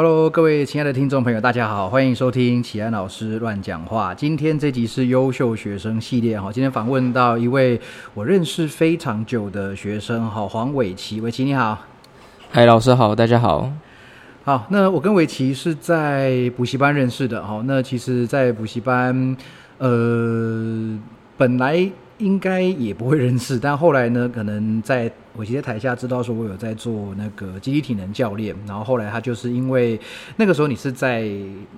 Hello，各位亲爱的听众朋友，大家好，欢迎收听启安老师乱讲话。今天这集是优秀学生系列哈，今天访问到一位我认识非常久的学生哈，黄伟奇，伟奇你好。嗨，老师好，大家好。好，那我跟伟奇是在补习班认识的哈。那其实，在补习班，呃，本来。应该也不会认识，但后来呢，可能在我其实台下知道说，我有在做那个集体体能教练，然后后来他就是因为那个时候你是在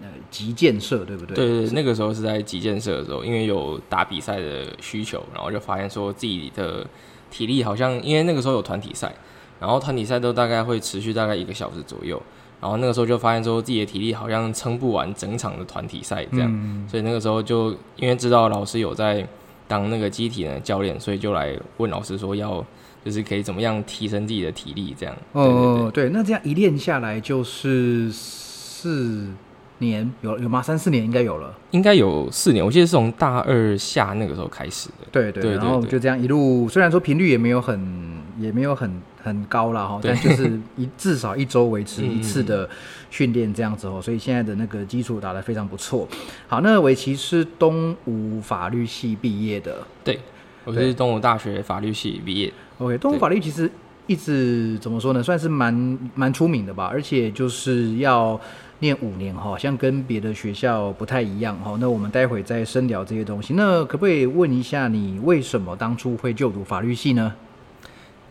呃集建设，对不对？对对，那个时候是在集建设的时候，因为有打比赛的需求，然后就发现说自己的体力好像，因为那个时候有团体赛，然后团体赛都大概会持续大概一个小时左右，然后那个时候就发现说自己的体力好像撑不完整场的团体赛这样，所以那个时候就因为知道老师有在。当那个机体的教练，所以就来问老师说，要就是可以怎么样提升自己的体力，这样。哦，对，那这样一练下来就是四。年有有吗？三四年应该有了，应该有四年。我记得是从大二下那个时候开始的。对对，然后就这样一路，虽然说频率也没有很也没有很很高了哈，但就是一至少一周维持一次的训练这样子哦，所以现在的那个基础打得非常不错。好，那围棋是东吴法律系毕业的，对，我是东吴大学法律系毕业。OK，东吴法律其实一直怎么说呢，算是蛮蛮出名的吧，而且就是要。念五年哈，像跟别的学校不太一样哈。那我们待会再深聊这些东西。那可不可以问一下，你为什么当初会就读法律系呢？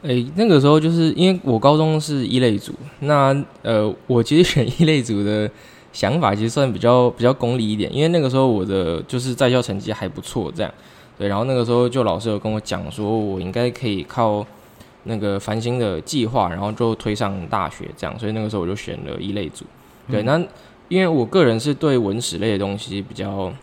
诶，那个时候就是因为我高中是一类组，那呃，我其实选一类组的想法其实算比较比较功利一点，因为那个时候我的就是在校成绩还不错，这样对。然后那个时候就老师有跟我讲说，我应该可以靠那个繁星的计划，然后就推上大学这样，所以那个时候我就选了一类组。对，那因为我个人是对文史类的东西比较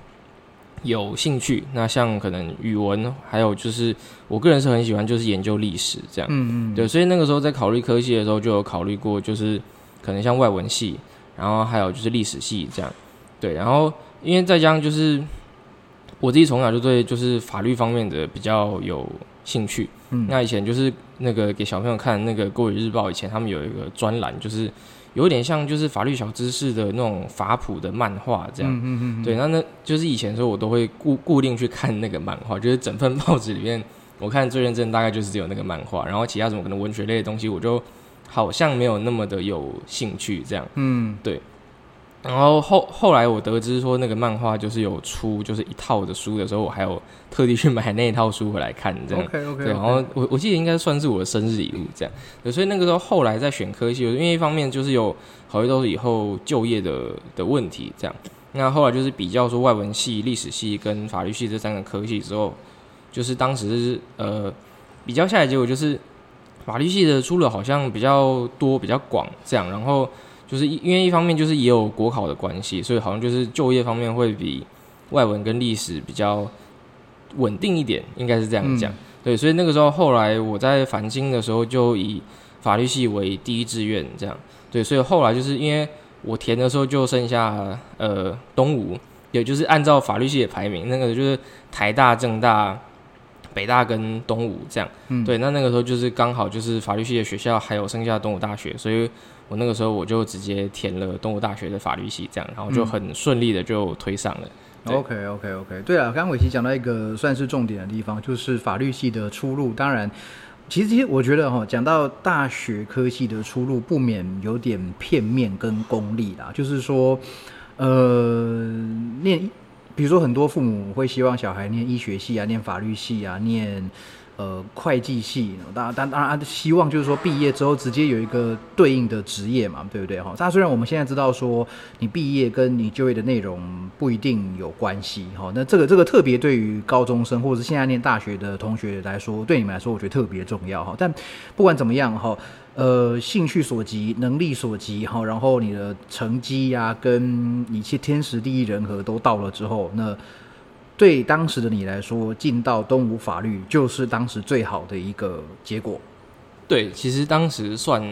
有兴趣，那像可能语文，还有就是我个人是很喜欢就是研究历史这样，嗯嗯，对，所以那个时候在考虑科系的时候就有考虑过，就是可能像外文系，然后还有就是历史系这样，对，然后因为再加上就是我自己从小就对就是法律方面的比较有兴趣，嗯，那以前就是那个给小朋友看那个《国语日报》，以前他们有一个专栏就是。有点像就是法律小知识的那种法普的漫画这样，嗯嗯嗯，对，那那就是以前的时候我都会固固定去看那个漫画，就是整份报纸里面我看最认真大概就是只有那个漫画，然后其他什么可能文学类的东西我就好像没有那么的有兴趣这样，嗯，对。然后后后来我得知说那个漫画就是有出就是一套的书的时候，我还有特地去买那一套书回来看，这样。OK OK。对，然后我我记得应该算是我的生日礼物这样。对，所以那个时候后来在选科系，因为一方面就是有考虑到以后就业的的问题这样。那后来就是比较说外文系、历史系跟法律系这三个科系之后，就是当时呃比较下来结果就是法律系的出路好像比较多、比较广这样，然后。就是因为一方面就是也有国考的关系，所以好像就是就业方面会比外文跟历史比较稳定一点，应该是这样讲。对，所以那个时候后来我在繁星的时候就以法律系为第一志愿，这样。对，所以后来就是因为我填的时候就剩下呃东吴，也就是按照法律系的排名，那个就是台大、政大、北大跟东吴这样。嗯。对，那那个时候就是刚好就是法律系的学校还有剩下东吴大学，所以。我那个时候我就直接填了东吴大学的法律系，这样，然后就很顺利的就推上了。OK OK OK，对了，刚刚伟奇讲到一个算是重点的地方，就是法律系的出路。当然，其实其实我觉得哈，讲到大学科系的出路，不免有点片面跟功利啦。就是说，呃，念，比如说很多父母会希望小孩念医学系啊，念法律系啊，念。呃，会计系，当当当然希望就是说毕业之后直接有一个对应的职业嘛，对不对哈？但虽然我们现在知道说你毕业跟你就业的内容不一定有关系哈，那这个这个特别对于高中生或者是现在念大学的同学来说，对你们来说我觉得特别重要哈。但不管怎么样哈，呃，兴趣所及，能力所及哈，然后你的成绩呀，跟一切天时地利人和都到了之后，那。对当时的你来说，进到东吴法律就是当时最好的一个结果。对，其实当时算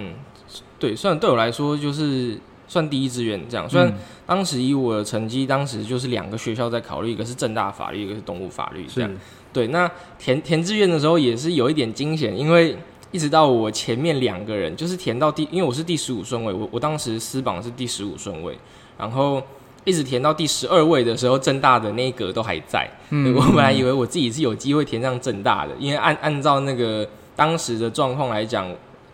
对，算对我来说就是算第一志愿这样。虽然当时以我的成绩，当时就是两个学校在考虑，一个是正大法律，一个是东吴法律这样。对，那填填志愿的时候也是有一点惊险，因为一直到我前面两个人，就是填到第，因为我是第十五顺位，我我当时私榜是第十五顺位，然后一直填到第十二位的时候，正大的那一格都还在。嗯我本来以为我自己是有机会填上正大的，因为按按照那个当时的状况来讲，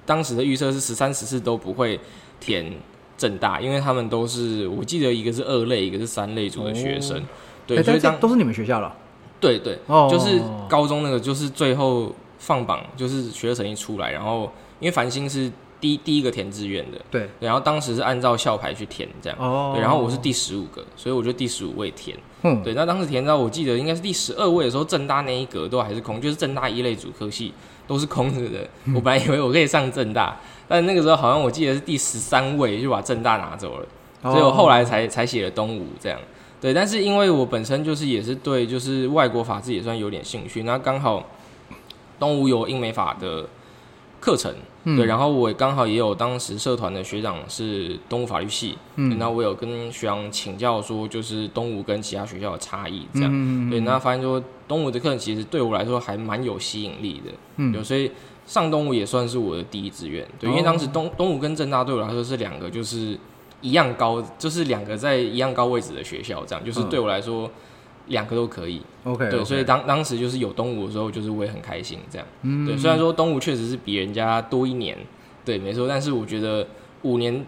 当时的预测是十三、十四都不会填正大，因为他们都是我记得一个是二类，一个是三类组的学生。哦对，哎所以当都是你们学校了。对对，哦就是高中那个，就是最后放榜，就是学测成绩出来，然后因为繁星是第第一个填志愿的，对，然后当时是按照校牌去填这样，哦，对，然后我是第十五个，所以我就第十五位填，嗯，对，那当时填到我记得应该是第十二位的时候，正大那一格都还是空，就是正大一类主科系都是空着的，嗯。我本来以为我可以上正大，但那个时候好像我记得是第十三位就把正大拿走了。哦。所以我后来才才写了东吴这样。对，但是因为我本身就是也是对就是外国法制也算有点兴趣，那刚好东吴有英美法的课程，嗯。对，然后我刚好也有当时社团的学长是东吴法律系，那我有跟学长请教说，就是东吴跟其他学校的差异这样，嗯对，那发现说东吴的课程其实对我来说还蛮有吸引力的，嗯。对，所以上东吴也算是我的第一志愿，对，因为当时东东吴跟正大对我来说是两个就是一样高，就是两个在一样高位置的学校，这样就是嗯。对我来说两个都可以，OK，对，所以当当时就是有东吴的时候，就是我也很开心这样，嗯对，虽然说东吴确实是比人家多一年，对，没错，但是我觉得五年。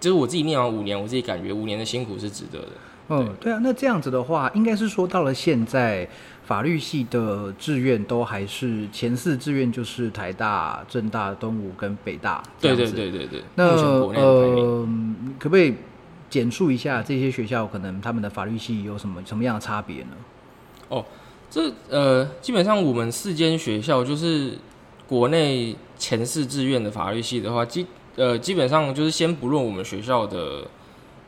就是我自己念完五年，我自己感觉五年的辛苦是值得的。嗯，对啊，那这样子的话，应该是说到了现在，法律系的志愿都还是前四志愿就是台大、政大、东吴跟北大。这对。对对对对，那。呃，可不可以简述一下这些学校可能他们的法律系有什么什么样的差别呢？哦这呃，基本上我们四间学校就是国内前四志愿的法律系的话，基呃基本上就是先不论我们学校的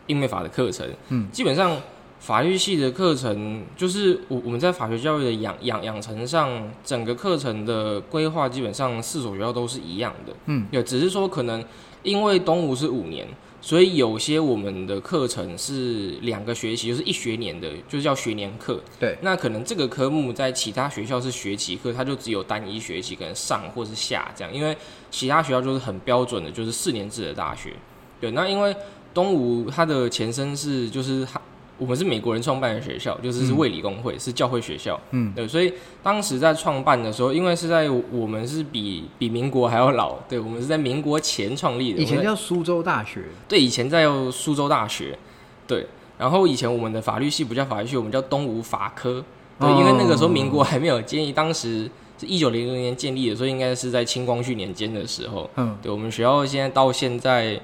英美法的课程，嗯，基本上法律系的课程就是我我们在法学教育的养养养成上，整个课程的规划基本上四所学校都是一样的，嗯，对，只是说可能因为东吴是五年。所以有些我们的课程是两个学期，就是一学年的，就是叫学年课。对，那可能这个科目在其他学校是学期课，它就只有单一学期，可能上或是下这样。因为其他学校就是很标准的，就是四年制的大学。对，那因为东吴它的前身是就是它我们是美国人创办的学校，就是是卫理公会，是教会学校。嗯，对，所以当时在创办的时候，因为是在我们是比比民国还要老，对我们是在民国前创立的。以前叫苏州大学。对，以前在苏州大学，对，然后以前我们的法律系不叫法律系，我们叫东吴法科，对，因为那个时候民国还没有建立，当时是一九零零年建立的，所以应该是在清光绪年间的时候。嗯，对，我们学校现在到现在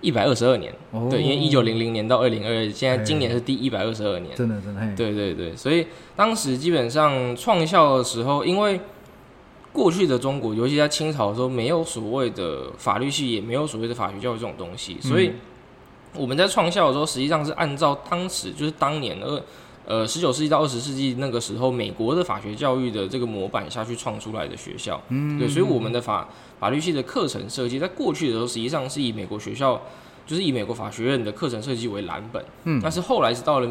一百二十二年，哦。对，因为一九零零年到二零二，现在今年是第一百二十二年。真的真的，对对对，所以当时基本上创校的时候，因为过去的中国，尤其在清朝的时候，没有所谓的法律系，也没有所谓的法学教育这种东西，所以我们在创校的时候，实际上是按照当时就是当年二呃十九世纪到二十世纪那个时候美国的法学教育的这个模板下去创出来的学校。嗯，对，所以我们的法法律系的课程设计，在过去的时候，实际上是以美国学校，就是以美国法学院的课程设计为蓝本。嗯但是后来是到了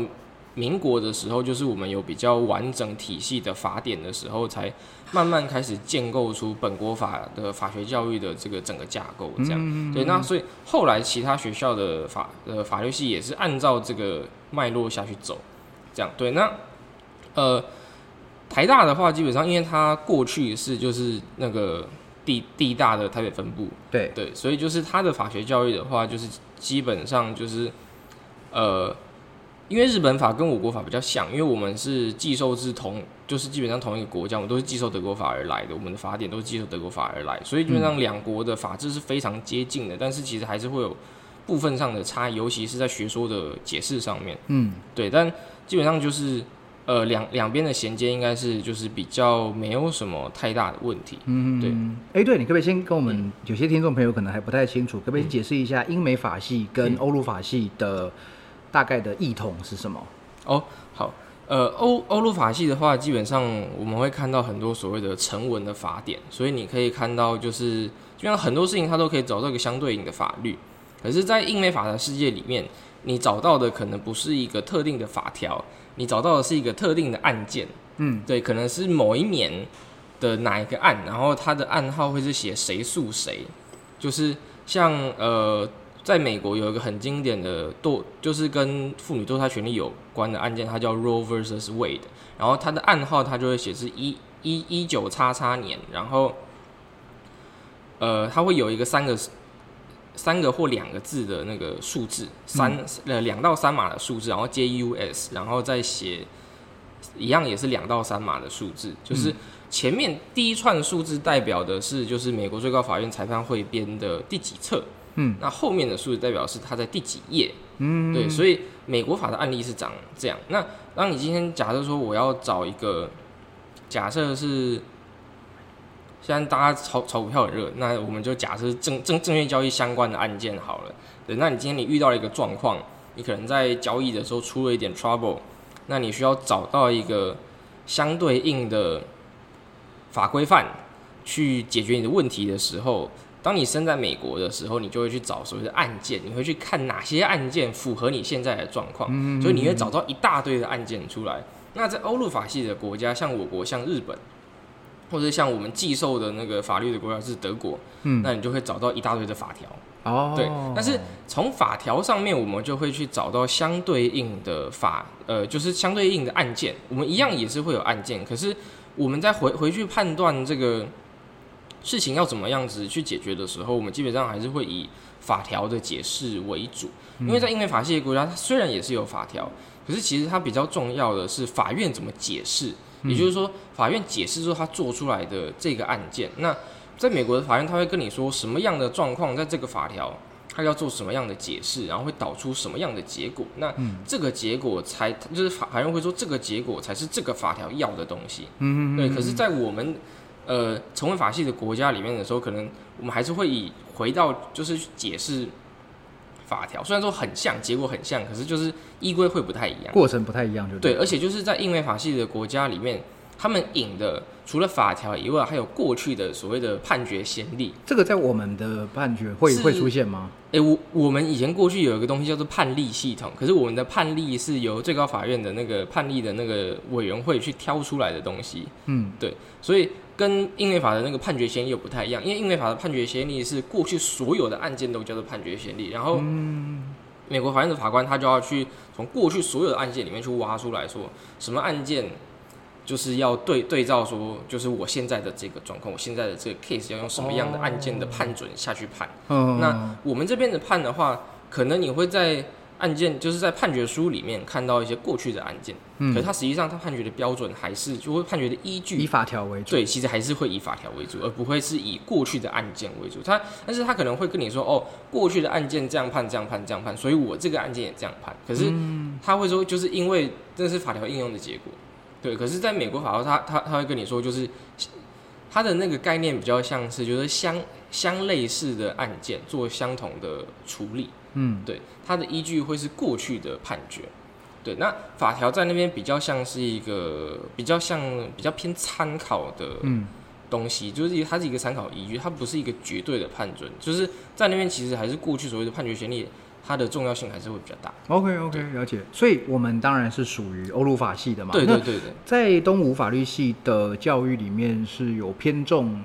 民国的时候，就是我们有比较完整体系的法典的时候，才慢慢开始建构出本国法的法学教育的这个整个架构。这样，嗯对，那所以后来其他学校的法呃法律系也是按照这个脉络下去走。这样，对，那呃。台大的话，基本上因为它过去是就是那个地地大的台北分部，对，对，所以就是它的法学教育的话，就是基本上就是呃，因为日本法跟我国法比较像，因为我们是寄受自同，就是基本上同一个国家，我们都是寄受德国法而来的，我们的法典都是寄受德国法而来，所以基本上两国的法制是非常接近的，但是其实还是会有部分上的差异，尤其是在学说的解释上面。嗯，对，但基本上就是呃两两边的衔接应该是就是比较没有什么太大的问题。嗯，对。哎，对，你可不可以先跟我们有些听众朋友可能还不太清楚，可不可以解释一下英美法系跟嗯欧陆法系的大概的异同是什么？哦，好，呃，欧欧陆法系的话，基本上我们会看到很多所谓的成文的法典，所以你可以看到就是基本上很多事情它都可以找到一个相对应的法律。可是，在英美法的世界里面，你找到的可能不是一个特定的法条，你找到的是一个特定的案件。嗯，对，可能是某一年的哪一个案，然后它的案号会是写谁诉谁，就是像呃，在美国有一个很经典的堕，就是跟妇女堕胎权利有关的案件，它叫 Roe vs Wade，然后它的案号它就会写是一一一九叉叉年，然后呃，它会有一个三个三个或两个字的那个数字，三呃两到三码的数字，然后接 US，然后再写一样也是两到三码的数字，就是前面第一串数字代表的是就是美国最高法院裁判汇编的第几册，嗯，那后面的数字代表是它在第几页，嗯，对，所以美国法的案例是长这样。那当你今天假设说我要找一个，假设是现在大家炒炒股票很热，那我们就假设证证证券交易相关的案件好了。对，那你今天你遇到了一个状况，你可能在交易的时候出了一点 trouble，那你需要找到一个相对应的法规范去解决你的问题的时候，当你身在美国的时候，你就会去找所谓的案件，你会去看哪些案件符合你现在的状况，所以你会找到一大堆的案件出来。那在欧陆法系的国家，像我国、像日本，或者像我们寄售的那个法律的国家是德国，嗯那你就会找到一大堆的法条。哦，对，但是从法条上面，我们就会去找到相对应的法，呃，就是相对应的案件。我们一样也是会有案件，可是我们在回回去判断这个事情要怎么样子去解决的时候，我们基本上还是会以法条的解释为主。因为在英美法系的国家，它虽然也是有法条，可是其实它比较重要的是法院怎么解释，也就是说，法院解释说他做出来的这个案件，那。在美国的法院，他会跟你说什么样的状况，在这个法条，他要做什么样的解释，然后会导出什么样的结果。那这个结果才就是法法院会说，这个结果才是这个法条要的东西。嗯对。可是，在我们呃成为法系的国家里面的时候，可能我们还是会以回到就是解释法条，虽然说很像，结果很像，可是就是依规会不太一样。过程不太一样，就对，而且就是在英美法系的国家里面，他们引的除了法条以外，还有过去的所谓的判决先例。这个在我们的判决会会出现吗？诶，我我们以前过去有一个东西叫做判例系统，可是我们的判例是由最高法院的那个判例的那个委员会去挑出来的东西，嗯，对所以跟英美法的那个判决先例又不太一样。因为英美法的判决先例是过去所有的案件都叫做判决先例，然后美国法院的法官他就要去从过去所有的案件里面去挖出来说什么案件。就是要对对照说，就是我现在的这个状况，我现在的这个 case 要用什么样的案件的判准下去判。嗯，那我们这边的判的话，可能你会在案件就是在判决书里面看到一些过去的案件，嗯可是它实际上他判决的标准还是就会判决的依据以，法条为主。对，其实还是会以法条为主，而不会是以过去的案件为主。他但是他可能会跟你说，哦，过去的案件这样判，这样判，这样判，所以我这个案件也这样判。可是他会说，就是因为这是法条应用的结果。对，可是在美国法条，他他他会跟你说，就是他的那个概念比较像是，就是相相类似的案件做相同的处理。嗯，对，它的依据会是过去的判决。对，那法条在那边比较像是一个比较像比较偏参考的嗯，东西，就是它是一个参考依据，它不是一个绝对的判准。就是在那边其实还是过去所谓的判决权利，它的重要性还是会比较大。OK OK，了解。所以我们当然是属于欧陆法系的嘛。对对对，在东吴法律系的教育里面，是有偏重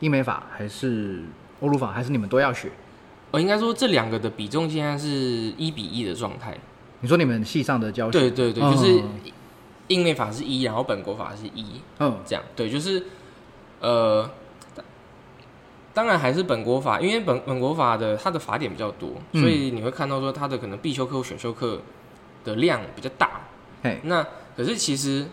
英美法还是欧陆法，还是你们都要学？我应该说这两个的比重现在是一比一的状态。你说你们系上的教学？对对对，嗯就是英美法是一，然后本国法是一，嗯这样对，就是呃，当然还是本国法，因为本本国法的它的法典比较多，嗯所以你会看到说它的可能必修课或选修课的量比较大。嘿，那可是其实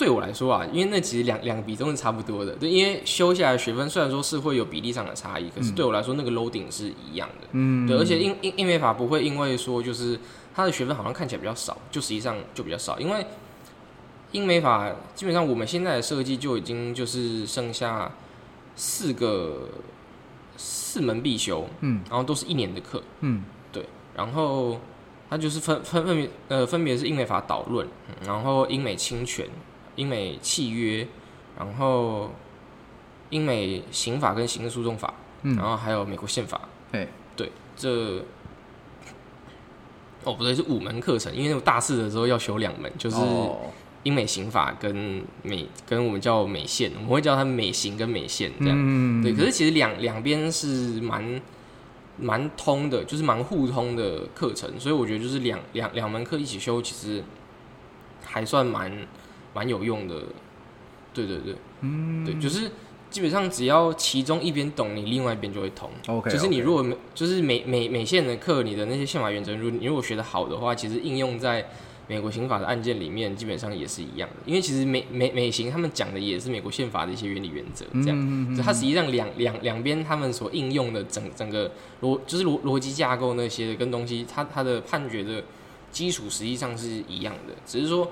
对我来说啊，因为那其实两两笔都是差不多的，对，因为修下来学分虽然说是会有比例上的差异，可是对我来说那个 loading 是一样的。嗯，对，而且英英英美法不会因为说就是它的学分好像看起来比较少，就实际上就比较少，因为英美法基本上我们现在的设计就已经就是剩下四个四门必修，嗯。然后都是一年的课，嗯。对然后它就是分分分别呃分别是英美法导论，嗯然后英美侵权、英美契约，然后英美刑法跟刑事诉讼法，嗯然后还有美国宪法。对，对，这哦不对，是五门课程，因为我大四的时候要修两门，就是哦英美刑法跟美跟我们叫美宪，我们会叫它美刑跟美宪这样。嗯，对，可是其实两两边是蛮蛮通的，就是蛮互通的课程，所以我觉得就是两两两门课一起修，其实还算蛮蛮有用的。对对对，嗯，对，就是基本上只要其中一边懂，你另外一边就会通。OK，就是你如果没就是美美美线的课，你的那些宪法原则，如果你如果学的好的话，其实应用在美国刑法的案件里面，基本上也是一样的。因为其实美美美刑他们讲的也是美国宪法的一些原理原则，这样。嗯就它实际上两两两边他们所应用的整整个逻就是逻逻辑架构那些的跟东西，它它的判决的基础实际上是一样的，只是说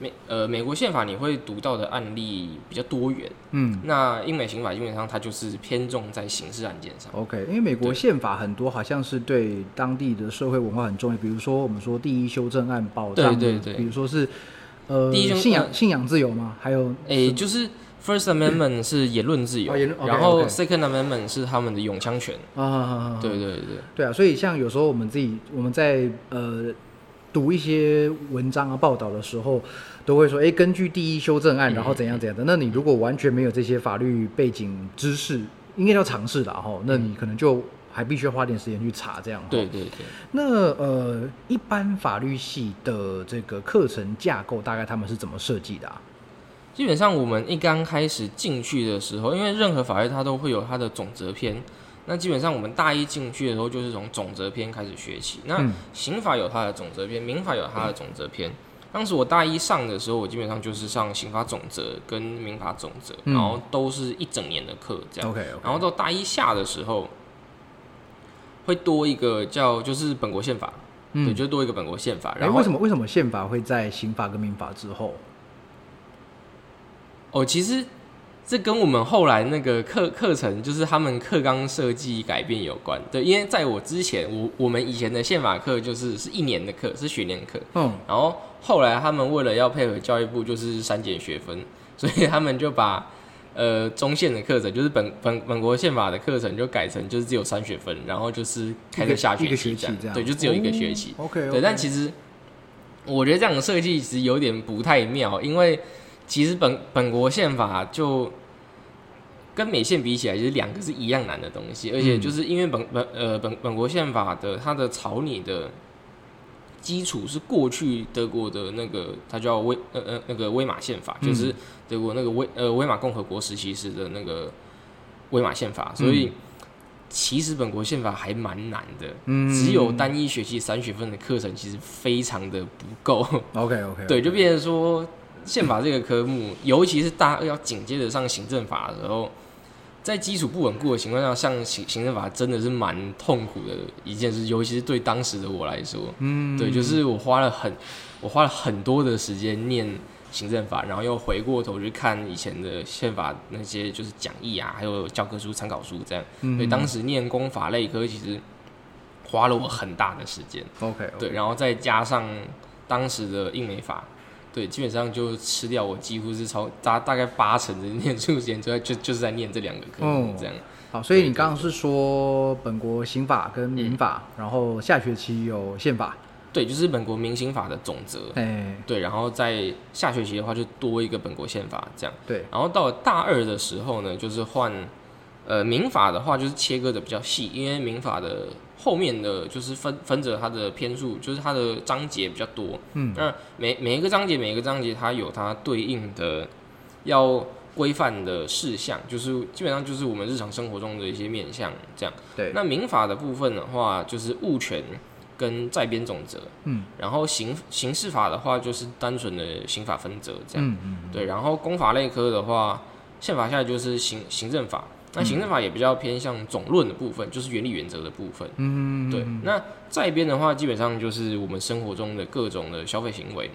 美呃美国宪法你会读到的案例比较多元，嗯那英美刑法基本上它就是偏重在刑事案件上。，OK，因为美国对宪法很多好像是对当地的社会文化很重要，比如说我们说第一修正案保障，对对对比如说是呃第一信仰呃信仰自由嘛？还有诶、就是 First Amendment 是言论自由，然后 Second Amendment 是他们的永枪权。啊，对对对，对啊，所以像有时候我们自己我们在呃读一些文章啊报道的时候，都会说，哎，根据第一修正案，嗯然后怎样怎样的。那你如果完全没有这些法律背景知识，应该叫尝试的哈，那你可能就还必须要花点时间去查这样。对。对对。那呃，一般法律系的这个课程架构，大概他们是怎么设计的啊？基本上我们一刚开始进去的时候，因为任何法律它都会有它的总则篇。那基本上我们大一进去的时候，就是从总则篇开始学起。那嗯刑法有它的总则篇，民法有它的总则篇。当时我大一上的时候，我基本上就是上刑法总则跟民法总则，嗯然后都是一整年的课这样。OK，然后到大一下的时候，会多一个叫就是本国宪法，对，嗯，就多一个本国宪法。哎，然后为什么为什么宪法会在刑法跟民法之后？哦，其实这跟我们后来那个课课程，就是他们课纲设计改变有关。对，因为在我之前，我我们以前的宪法课就是是一年的课，是学年课。嗯，然后后来他们为了要配合教育部，就是删减学分，所以他们就把呃中线的课程，就是本本本国宪法的课程，就改成就是只有三学分，然后就是开始下学期这样，对，就只有一个学期。OK，对，但其实我觉得这样的设计其实有点不太妙，因为其实本本国宪法就跟美宪比起来，其实两个是一样难的东西，而且就是因为本本呃本本国宪法的它的草拟的基础是过去德国的那个，它叫威呃呃那个威玛宪法，就是德国那个威呃威玛共和国时期时的那个威玛宪法，所以。其实本国宪法还蛮难的，嗯只有单一学期三学分的课程，其实非常的不够。OK OK，对，就变成说宪法这个科目，尤其是大二要紧接着上行政法的时候，在基础不稳固的情况下，上行行政法真的是蛮痛苦的一件事，尤其是对当时的我来说，嗯，对，就是我花了很我花了很多的时间念行政法，然后又回过头去看以前的宪法那些就是讲义啊，还有教科书、参考书这样。嗯所以当时念公法类科，其实花了我很大的时间。OK，对，然后再加上当时的印美法，对，基本上就吃掉我几乎是超大大概八成的念书时间，就在就就是在念这两个科目哦这样。好，所以你刚刚是说本国刑法跟民法，然后下学期有宪法，对，就是本国民刑法的总则。哎，对，然后在下学期的话就多一个本国宪法这样。对，然后到了大二的时候呢，就是换呃民法的话，就是切割的比较细，因为民法的后面的就是分分着它的篇数，就是它的章节比较多。嗯，那每每一个章节，每一个章节它有它对应的要规范的事项，就是基本上就是我们日常生活中的一些面向这样。对，那民法的部分的话，就是物权跟在编总则。嗯，然后刑刑事法的话，就是单纯的刑法分则这样。嗯嗯，对，然后公法类科的话，宪法下来就是行行政法，那行政法也比较偏向总论的部分，就是原理原则的部分。嗯，对，那在边的话，基本上就是我们生活中的各种的消费行为，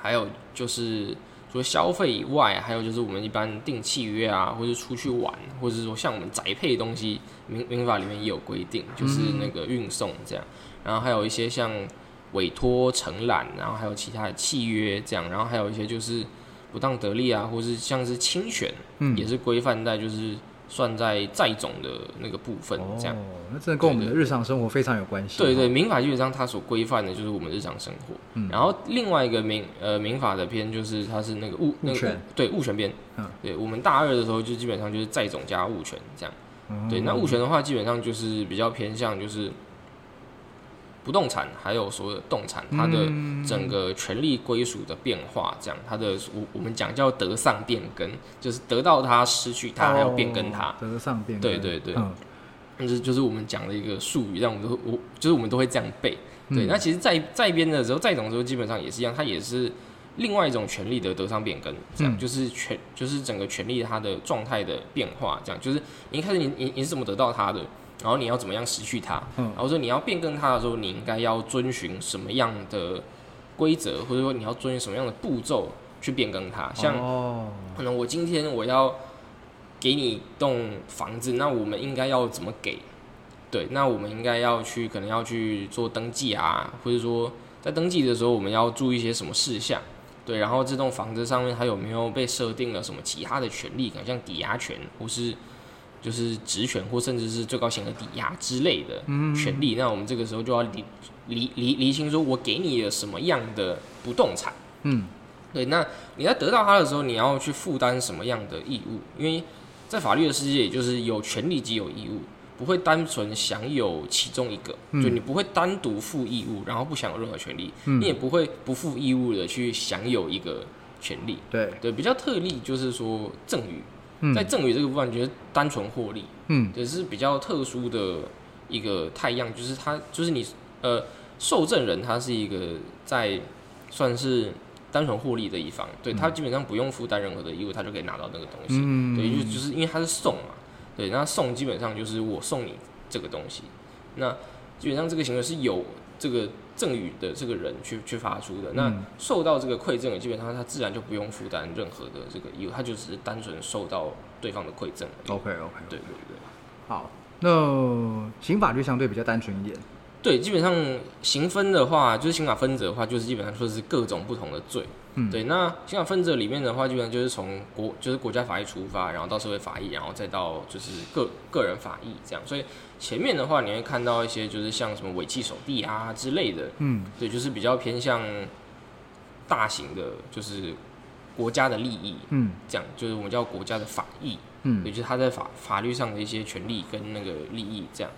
还有就是除了消费以外，还有就是我们一般订契约啊，或者出去玩，或者是说像我们宅配东西，民民法里面也有规定，就是那个运送这样，然后还有一些像委托承揽，然后还有其他的契约这样，然后还有一些就是不当得利啊，或是像是侵权，嗯也是规范在就是算在债种的那个部分，这样。哦，那真的跟我们的日常生活非常有关系。对对，民法基本上它所规范的就是我们日常生活。嗯然后另外一个民呃民法的篇就是它是那个物那个权对物权篇。嗯对我们大二的时候就基本上就是债种加物权这样。嗯对，那物权的话基本上就是比较偏向就是不动产还有所有的动产它的嗯整个权利归属的变化，这样它的我我们讲叫得上变更，就是得到它、失去它，还要变更它哦。得上变更。对对对嗯就是就是我们讲的一个术语，让我们都我就是我们都会这样背。对，嗯那其实在在编的时候，在种的时候基本上也是一样，它也是另外一种权利的得上变更，这样、嗯就是权就是整个权利它的状态的变化，这样就是你一开始你你你是怎么得到它的，然后你要怎么样失去它，嗯然后说你要变更它的时候，你应该要遵循什么样的规则，或者说你要遵循什么样的步骤去变更它，像。哦，可能我今天我要给你一栋房子，那我们应该要怎么给？对，那我们应该要去可能要去做登记啊，或者说在登记的时候我们要注意一些什么事项？对，然后这栋房子上面它有没有被设定了什么其他的权利，可能像抵押权或是就是职权或甚至是最高险额抵押之类的权利？那我们这个时候就要理理理理清，说我给你了什么样的不动产？嗯对，那你在得到它的时候，你要去负担什么样的义务？因为在法律的世界，也就是有权利即有义务，不会单纯享有其中一个，嗯就你不会单独负义务，然后不享有任何权利，嗯你也不会不负义务的去享有一个权利。对，对，比较特例就是说赠与，嗯。在赠与这个部分，就是单纯获利，嗯。也是比较特殊的一个太阳，就是他就是你呃受赠人他是一个在算是单纯获利的一方，对他基本上不用负担任何的义务，他就可以拿到那个东西。嗯，对，就就是因为他是送嘛，对，那送基本上就是我送你这个东西，那基本上这个行为是有这个赠与的这个人去去发出的，那嗯受到这个馈赠的，基本上他自然就不用负担任何的这个义务，他就只是单纯受到对方的馈赠。OK OK，对对对。好，那刑法就相对比较单纯一点。对，基本上刑分的话，就是刑法分则的话，就是基本上说是各种不同的罪。嗯对，那刑法分则里面的话，基本上就是从国就是国家法益出发，然后到社会法益，然后再到就是个个人法益这样。所以前面的话，你会看到一些就是像什么尾气守地啊之类的，嗯对，就是比较偏向大型的，就是国家的利益，嗯这样就是我们叫国家的法益。嗯也就是他在法法律上的一些权利跟那个利益这样。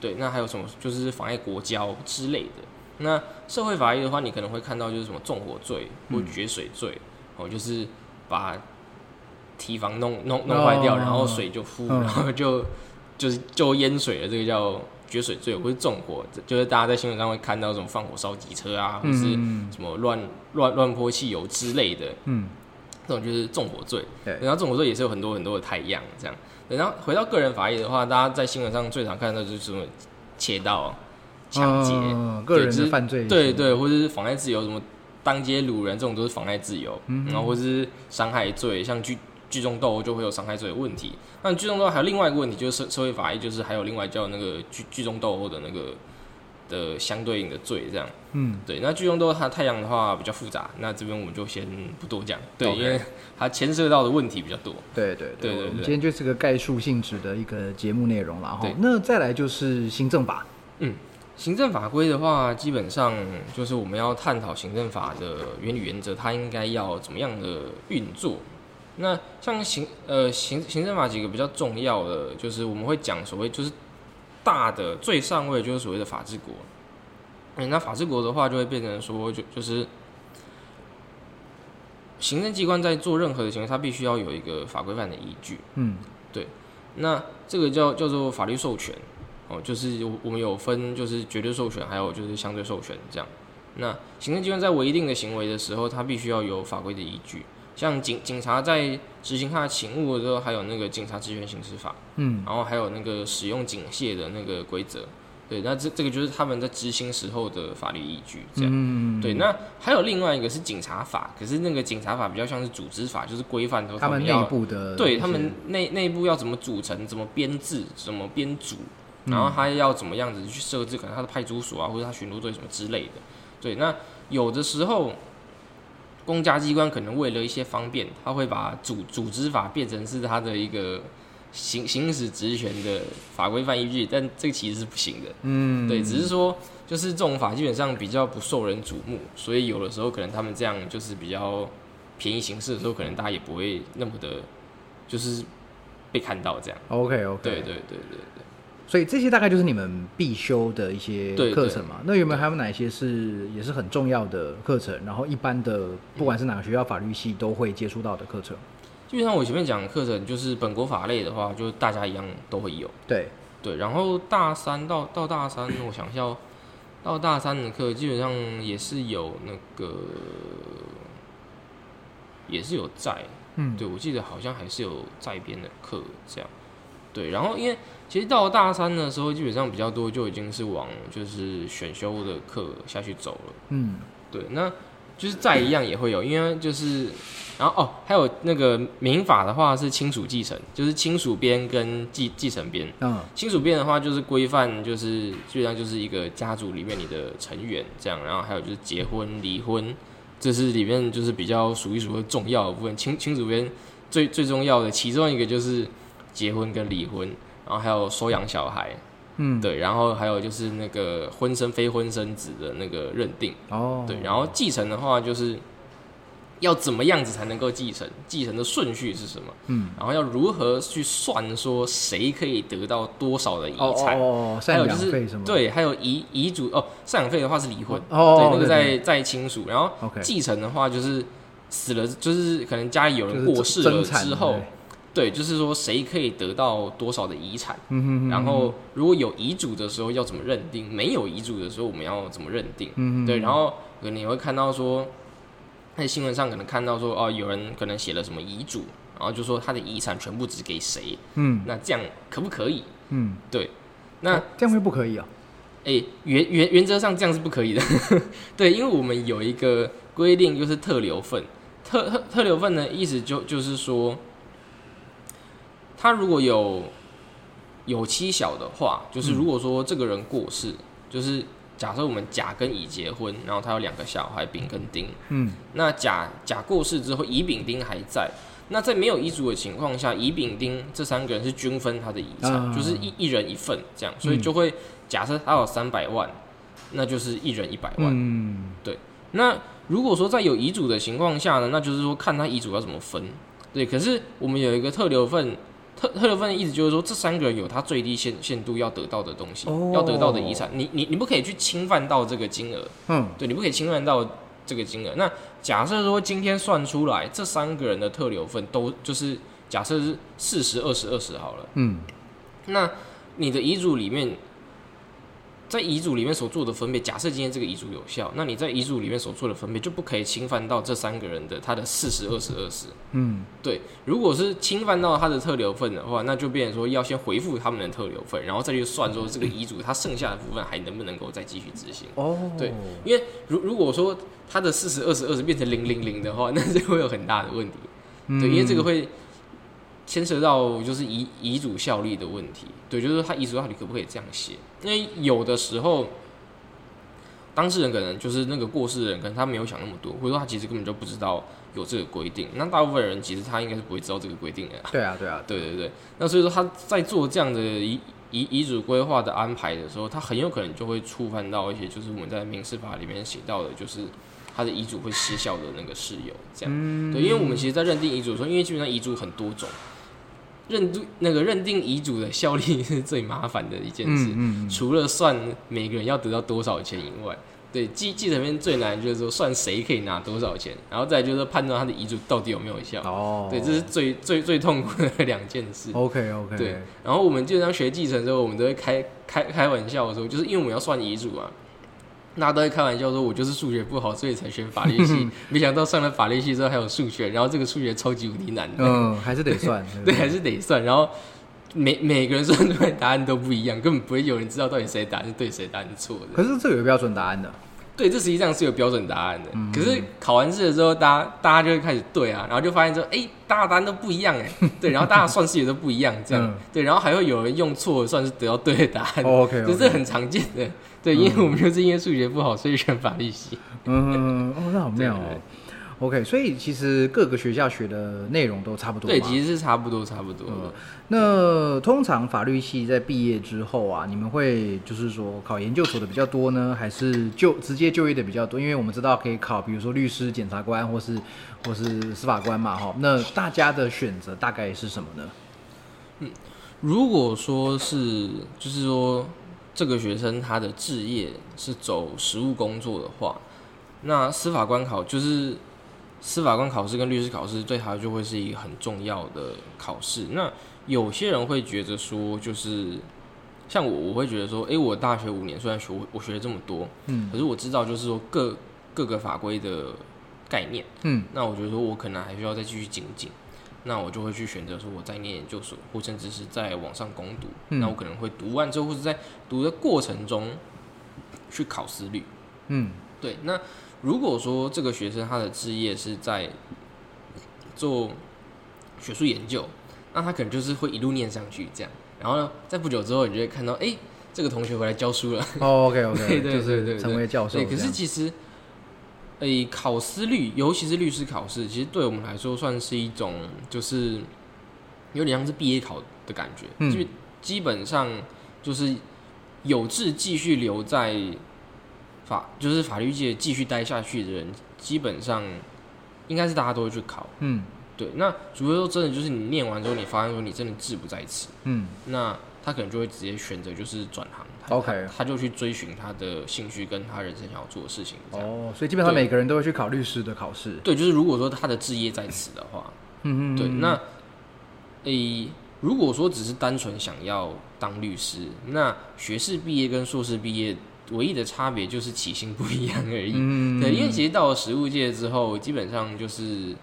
对，那还有什么就是妨碍国交之类的。那社会法益的话，你可能会看到就是什么纵火罪或嗯决水罪，哦，就是把堤防弄弄弄坏掉，哦然后水就敷，嗯然后就就是就淹水了，这个叫决水罪或是纵火，就是大家在新闻上会看到什么放火烧机车啊，或是嗯什么乱乱乱泼汽油之类的，嗯，这种就是纵火罪。对然后纵火罪也是有很多很多的太阳这样。对然后回到个人法益的话，大家在新闻上最常看到就是什么切盗、抢劫，嗯个人的犯罪，对对，或者是妨碍自由，什么当街掳人这种都是妨碍自由，嗯然后或者是伤害罪，像聚聚众斗殴就会有伤害罪的问题。那聚众斗殴还有另外一个问题，就是社社会法益，就是还有另外叫那个聚聚众斗殴的那个的相对应的罪这样。嗯对，那聚众斗它太阳的话比较复杂，那这边我们就先不多讲，对因为它牵涉到的问题比较多。对对对对对我们今天就是个概述性质的一个节目内容了哈。那再来就是行政法，嗯行政法规的话，基本上就是我们要探讨行政法的原理原则，它应该要怎么样的运作。那像行呃行行政法几个比较重要的，就是我们会讲所谓就是大的最上位就是所谓的法治国。嗯，那法治国的话，就会变成说就就是行政机关在做任何的行为，它必须要有一个法规范的依据。嗯对那这个叫叫做法律授权哦，就是我我们有分就是绝对授权，还有就是相对授权这样。那行政机关在违定的行为的时候，它必须要有法规的依据。像警警察在执行他的勤务的时候，还有那个警察职权行使法，嗯然后还有那个使用警械的那个规则。对，那这这个就是他们在执行时候的法律依据，这样。嗯，对，那还有另外一个是警察法，可是那个警察法比较像是组织法，就是规范说他们内部的对他们内内部要怎么组成、怎么编制、怎么编组，嗯然后他要怎么样子去设置，可能他的派出所啊，或者他巡逻队什么之类的。对，那有的时候公家机关可能为了一些方便，他会把组组织法变成是他的一个行行使职权的法规范依据，但这个其实是不行的。嗯，对，只是说就是这种法基本上比较不受人瞩目，所以有的时候可能他们这样就是比较便宜行事的时候，可能大家也不会那么的，就是被看到这样。OK OK，对对对对对。所以这些大概就是你们必修的一些课程嘛？那有没有还有哪些是也是很重要的课程？然后一般的不管是哪个学校法律系都会接触到的课程？基本上我前面讲的课程就是本国法类的话，就大家一样都会有。对，对，然后大三到到大三，我想一下哦，到大三的课基本上也是有那个，也是有在，嗯，对我记得好像还是有在编的课这样。对，然后因为其实到大三的时候，基本上比较多就已经是往就是选修的课下去走了。嗯，对，那就是再一样也会有，因为就是，然后哦，还有那个民法的话是亲属继承，就是亲属编跟继继承编。嗯，亲属编的话就是规范，就是基本上就是一个家族里面你的成员这样，然后还有就是结婚、离婚，这是里面就是比较数一数二重要的部分。亲亲属编最最重要的其中一个就是结婚跟离婚，然后还有收养小孩，嗯，对，然后还有就是那个婚生非婚生子的那个认定。哦，对，然后继承的话就是要怎么样子才能够继承，继承的顺序是什么，嗯，然后要如何去算说谁可以得到多少的遗哦产，哦，赡还有就是养费什么？，对，还有遗遗嘱哦，赡养费的话是离婚，哦对，那个对在在亲属，然后继承的话就是死了，就是可能家里有人过世了之后对，就是说谁可以得到多少的遗产。嗯哼哼，然后如果有遗嘱的时候要怎么认定？没有遗嘱的时候我们要怎么认定？嗯哼，对，然后可能你会看到说，在新闻上可能看到说，哦，有人可能写了什么遗嘱，然后就说他的遗产全部只给谁，嗯那这样可不可以？嗯，对，那哦这样会不可以啊？诶，原原原则上这样是不可以的，对，因为我们有一个规定，就是特留份，特特特留份的意思就就是说，他如果有有妻小的话，就是如果说这个人过世，就是假设我们甲跟乙结婚，然后他有两个小孩丙跟丁，嗯那甲甲过世之后，乙丙丁还在。那在没有遗嘱的情况下，乙丙丁这三个人是均分他的遗产，啊就是一一人一份这样，所以嗯就会假设他有三百万，那就是一人一百万。嗯那如果说在有遗嘱的情况下呢，那就是说看他遗嘱要怎么分。对，可是我们有一个特留份，特特留份的意思就是说，这三个人有他最低限限度要得到的东西，哦要得到的遗产，你你你不可以去侵犯到这个金额。嗯对，你不可以侵犯到这个金额。那假设说今天算出来，这三个人的特留份都就是假设是四十、二十、二十好了。嗯那你的遗嘱里面，在遗嘱里面所做的分配，假设今天这个遗嘱有效，那你在遗嘱里面所做的分配就不可以侵犯到这三个人的他的四十、二十、二十。嗯对，如果是侵犯到他的特留份的话，那就变成说要先回复他们的特留份，然后再去算说这个遗嘱他剩下的部分还能不能够再继续执行。哦，对因为如如果说他的四十、二十、二十变成零零零的话，那就会有很大的问题。嗯对，因为这个会牵涉到就是遗遗嘱效力的问题。对，就是说他遗嘱到底可不可以这样写？因为有的时候，当事人可能就是那个过世的人，可能他没有想那么多，或者说他其实根本就不知道有这个规定。那大部分人其实他应该是不会知道这个规定的啊。对啊对啊，对对对，那所以说他在做这样的遗遗遗嘱规划的安排的时候，他很有可能就会触犯到一些就是我们在民事法里面写到的，就是他的遗嘱会失效的那个事由。这样，嗯对，因为我们其实，在认定遗嘱的时候，因为基本上遗嘱很多种，认定那个认定遗嘱的效力是最麻烦的一件事。嗯嗯除了算每个人要得到多少钱以外，对继继承篇最难就是说算谁可以拿多少钱，然后再就是判断他的遗嘱到底有没有效。哦，对，这是最最最痛苦的两件事。OK OK，对，然后我们基本上学继承之后，我们都会开开开玩笑说，就是因为我们要算遗嘱啊，大家都会开玩笑说，我就是数学不好，所以才选法律系。没想到上了法律系之后还有数学，然后这个数学超级无敌难的，嗯，还是得算，对，不还是得算。然后每每个人算出来答案都不一样，根本不会有人知道到底谁答案是对，谁答案是错的。可是这个有标准答案的，对，这实际上是有标准答案的。嗯可是考完试的时候，大家大家就会开始对啊，然后就发现说，哎、大家答案都不一样哎，对，然后大家算式也都不一样，这样、嗯对，然后还会有人用错的算是得到对的答案，哦 OK，这是很常见的。对，因为我们就是因为数学不好，所以选法律系。嗯，哦，那好妙哦。OK，所以其实各个学校学的内容都差不多对，其实是差不多差不多。嗯那通常法律系在毕业之后啊，你们会就是说考研究所的比较多呢，还是就直接就业的比较多？因为我们知道可以考，比如说律师、检察官或是或是司法官嘛，哈。那大家的选择大概是什么呢？嗯如果说是，就是说这个学生他的志业是走实务工作的话，那司法官考就是司法官考试跟律师考试对他就会是一个很重要的考试。那有些人会觉得说，就是像我，我会觉得说，诶，我大学五年虽然学我我学了这么多，嗯可是我知道就是说各各个法规的概念，嗯那我觉得说我可能还需要再继续精进，那我就会去选择说我在念研究所，或甚至是在网上攻读，嗯那我可能会读完之后，或者在读的过程中去考思律。嗯对，那如果说这个学生他的职业是在做学术研究，那他可能就是会一路念上去这样，然后呢，在不久之后，你就会看到，哎、这个同学回来教书了。哦，OK OK，对对对对对成为教授对，可是其实，诶、考思律，尤其是律师考试，其实对我们来说算是一种，就是有点像是毕业考的感觉。嗯就基本上就是有志继续留在法，就是法律界继续待下去的人，基本上应该是大家都会去考。嗯对，那除非说真的就是你念完之后，你发现说你真的志不在此，嗯那他可能就会直接选择就是转行。他 OK 他他就去追寻他的兴趣跟他人生想要做的事情。哦，所以基本上每个人都会去考律师的考试。对，就是如果说他的志业在此的话，嗯嗯，对，嗯那诶、如果说只是单纯想要当律师，那学士毕业跟硕士毕业唯一的差别就是起薪不一样而已。嗯。对，因为其实到了实务界之后，基本上就是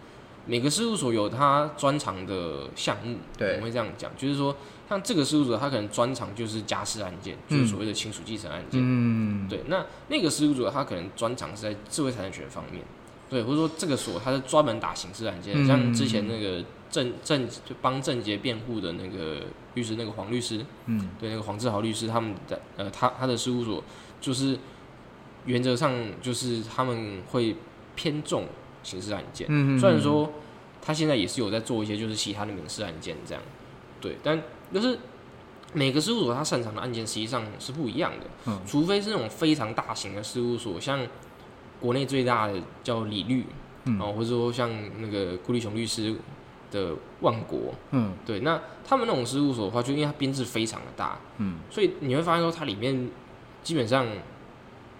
每个事务所有他专长的项目，对。我们会这样讲，就是说像这个事务所，他可能专长就是家事案件，就是所谓的亲属继承案件。嗯。对，那那个事务所他可能专长是在智慧财产权方面，对，或者说这个所他是专门打刑事案件，嗯。像之前那个郑郑就帮郑杰辩护的那个律师，那个黄律师，嗯。对，那个黄志豪律师，他们的呃，他他的事务所就是原则上就是他们会偏重刑事案件，嗯，虽然说他现在也是有在做一些就是其他的民事案件这样，对，但就是每个事务所他擅长的案件实际上是不一样的，嗯除非是那种非常大型的事务所，像国内最大的叫李律，嗯哦，或者说像那个顾立雄律师的万国，嗯。对，那他们那种事务所的话，就因为它编制非常的大，嗯。所以你会发现说它里面基本上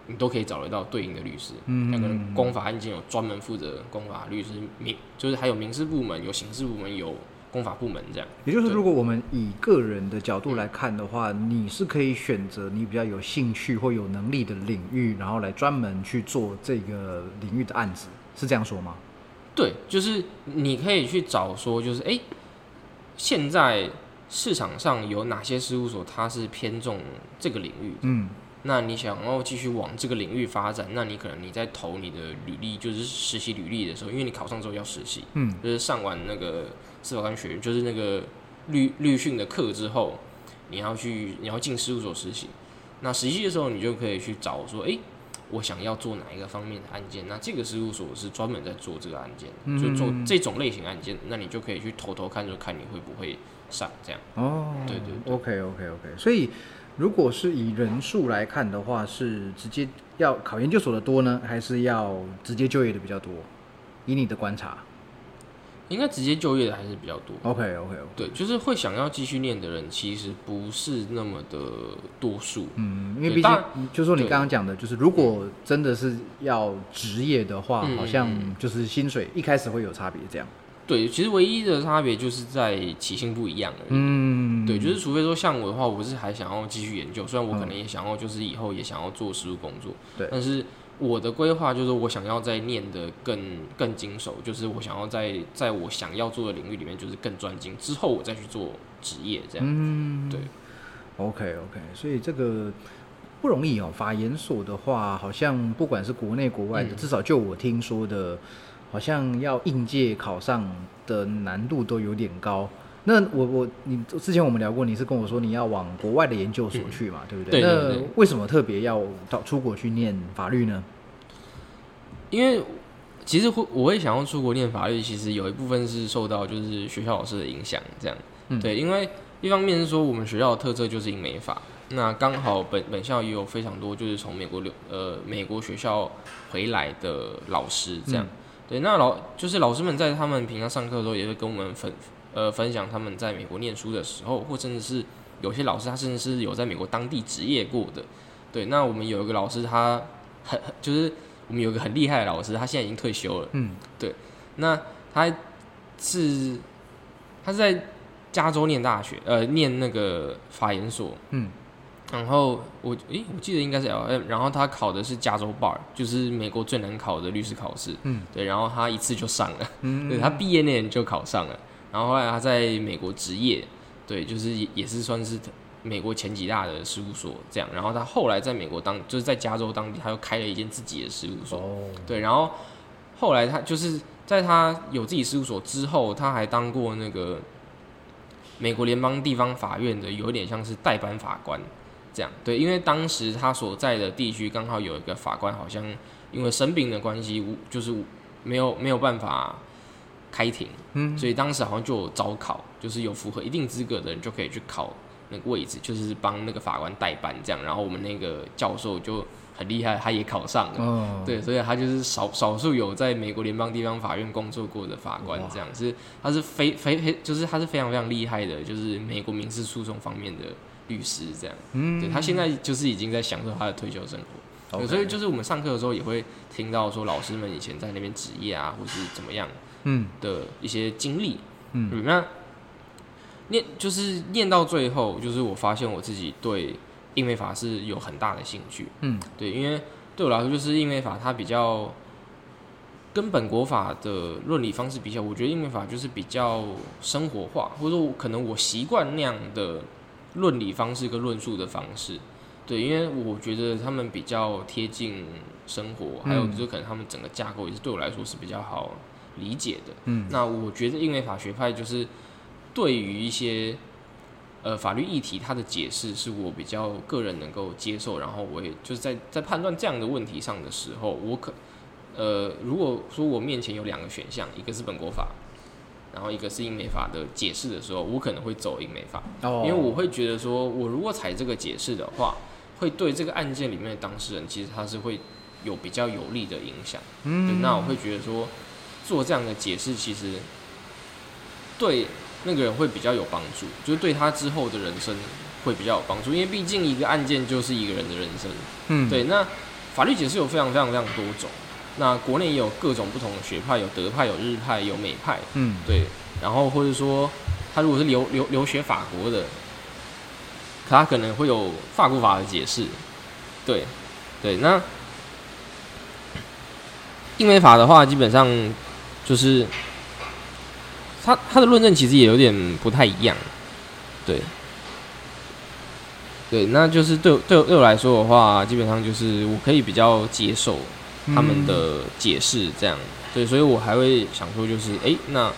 你都可以找得到对应的律师，嗯像可能公法案件有专门负责公法律师，民就是还有民事部门、有刑事部门、有公法部门这样。也就是对。如果我们以个人的角度来看的话，你是可以选择你比较有兴趣或有能力的领域，然后来专门去做这个领域的案子，是这样说吗？对，就是你可以去找说，就是诶，现在市场上有哪些事务所它是偏重这个领域嗯那你想要继续往这个领域发展，那你可能你在投你的履历，就是实习履历的时候，因为你考上之后要实习，嗯就是上完那个司法官学院，就是那个律律训的课之后，你要去你要进事务所实习。那实习的时候，你就可以去找说，诶，我想要做哪一个方面的案件？那这个事务所是专门在做这个案件的，就做这种类型案件，那你就可以去偷偷看，就看你会不会上这样。哦，对对对 OK OK OK，所以如果是以人数来看的话，是直接要考研究所的多呢，还是要直接就业的比较多？以你的观察应该直接就业的还是比较多。，OK OK OK，对，就是会想要继续念的人，其实不是那么的多数。嗯，因为毕竟就是说你刚刚讲的，就是如果真的是要职业的话，嗯好像嗯就是薪水一开始会有差别，这样。对，其实唯一的差别就是在起薪不一样而已。嗯，对，就是除非说像我的话，我不是还想要继续研究，虽然我可能也想要，就是以后也想要做实务工作，对但是我的规划就是我想要再念的更更精熟，就是我想要在在我想要做的领域里面就是更专精，之后我再去做职业这样。嗯，对，OK OK，所以这个不容易哦。法研所的话，好像不管是国内国外的，嗯至少就我听说的，好像要应届考上的难度都有点高。那我我你之前我们聊过，你是跟我说你要往国外的研究所去嘛，对不对？对对对那为什么特别要到出国去念法律呢？因为其实会我会想要出国念法律，其实有一部分是受到就是学校老师的影响，这样，嗯对，因为一方面是说我们学校的特色就是英美法，那刚好本本校也有非常多就是从美国留呃美国学校回来的老师，这样，嗯对，那老就是老师们在他们平常上课的时候也会跟我们分呃分享他们在美国念书的时候，或甚至是有些老师他甚至是有在美国当地职业过的，对，那我们有一个老师他很很就是我们有一个很厉害的老师，他现在已经退休了。嗯对那他是他是在加州念大学，呃，念那个法研所。嗯然后我诶，我记得应该是 L M，然后他考的是加州 Bar，就是美国最难考的律师考试。嗯对，然后他一次就上了，嗯，对他毕业那年就考上了。然后后来他在美国职业，对，就是也也是算是美国前几大的事务所这样。然后他后来在美国当，就是在加州当地，他又开了一间自己的事务所。哦，对，然后后来他就是在他有自己事务所之后，他还当过那个美国联邦地方法院的，有点像是代班法官这样。对，因为当时他所在的地区刚好有一个法官，好像因为生病的关系，无就是无没有没有办法开庭，嗯所以当时好像就有招考，就是有符合一定资格的人就可以去考那个位置，就是帮那个法官代班这样。然后我们那个教授就很厉害，他也考上了。哦，对，所以他就是少少数有在美国联邦地方法院工作过的法官，这样是他是非非非就是他是非常非常厉害的，就是美国民事诉讼方面的律师这样。嗯，对他现在就是已经在享受他的退休生活。所以就是我们上课的时候也会听到说老师们以前在那边职业啊，或是怎么样嗯的一些经历。嗯嗯，那念就是念到最后，就是我发现我自己对英美法是有很大的兴趣。嗯对，因为对我来说，就是英美法它比较跟本国法的论理方式比较，我觉得英美法就是比较生活化，或者说可能我习惯那样的论理方式跟论述的方式。对，因为我觉得他们比较贴近生活，还有嗯就可能他们整个架构也是对我来说是比较好理解的。嗯那我觉得英美法学派就是对于一些呃法律议题，它的解释是我比较个人能够接受，然后我也就是在在判断这样的问题上的时候，我可呃如果说我面前有两个选项，一个是本国法，然后一个是英美法的解释的时候，我可能会走英美法，哦，因为我会觉得说，我如果采这个解释的话，会对这个案件里面的当事人其实他是会有比较有利的影响。对，嗯那我会觉得说，做这样的解释其实对那个人会比较有帮助，就是对他之后的人生会比较有帮助，因为毕竟一个案件就是一个人的人生。嗯。对，那法律解释有非常非常非常多种，那国内也有各种不同的学派，有德派、有日派、有美派。嗯对，然后或者说他如果是留留留学法国的，可他可能会有法国法的解释。对，对，那英美法的话，基本上就是他他的论证其实也有点不太一样。对，对，那就是对对对我来说的话，基本上就是我可以比较接受他们的解释，这样、对，所以我还会想说，就是诶，那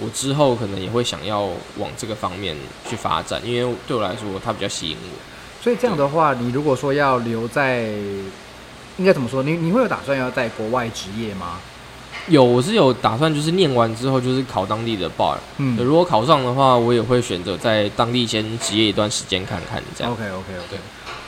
我之后可能也会想要往这个方面去发展，因为对我来说，它比较吸引我。所以这样的话，你如果说要留在，应该怎么说？你你会有打算要在国外职业吗？有，我是有打算，就是念完之后就是考当地的 bar，、嗯如果考上的话，我也会选择在当地先职业一段时间看看，这样。OK OK OK 对。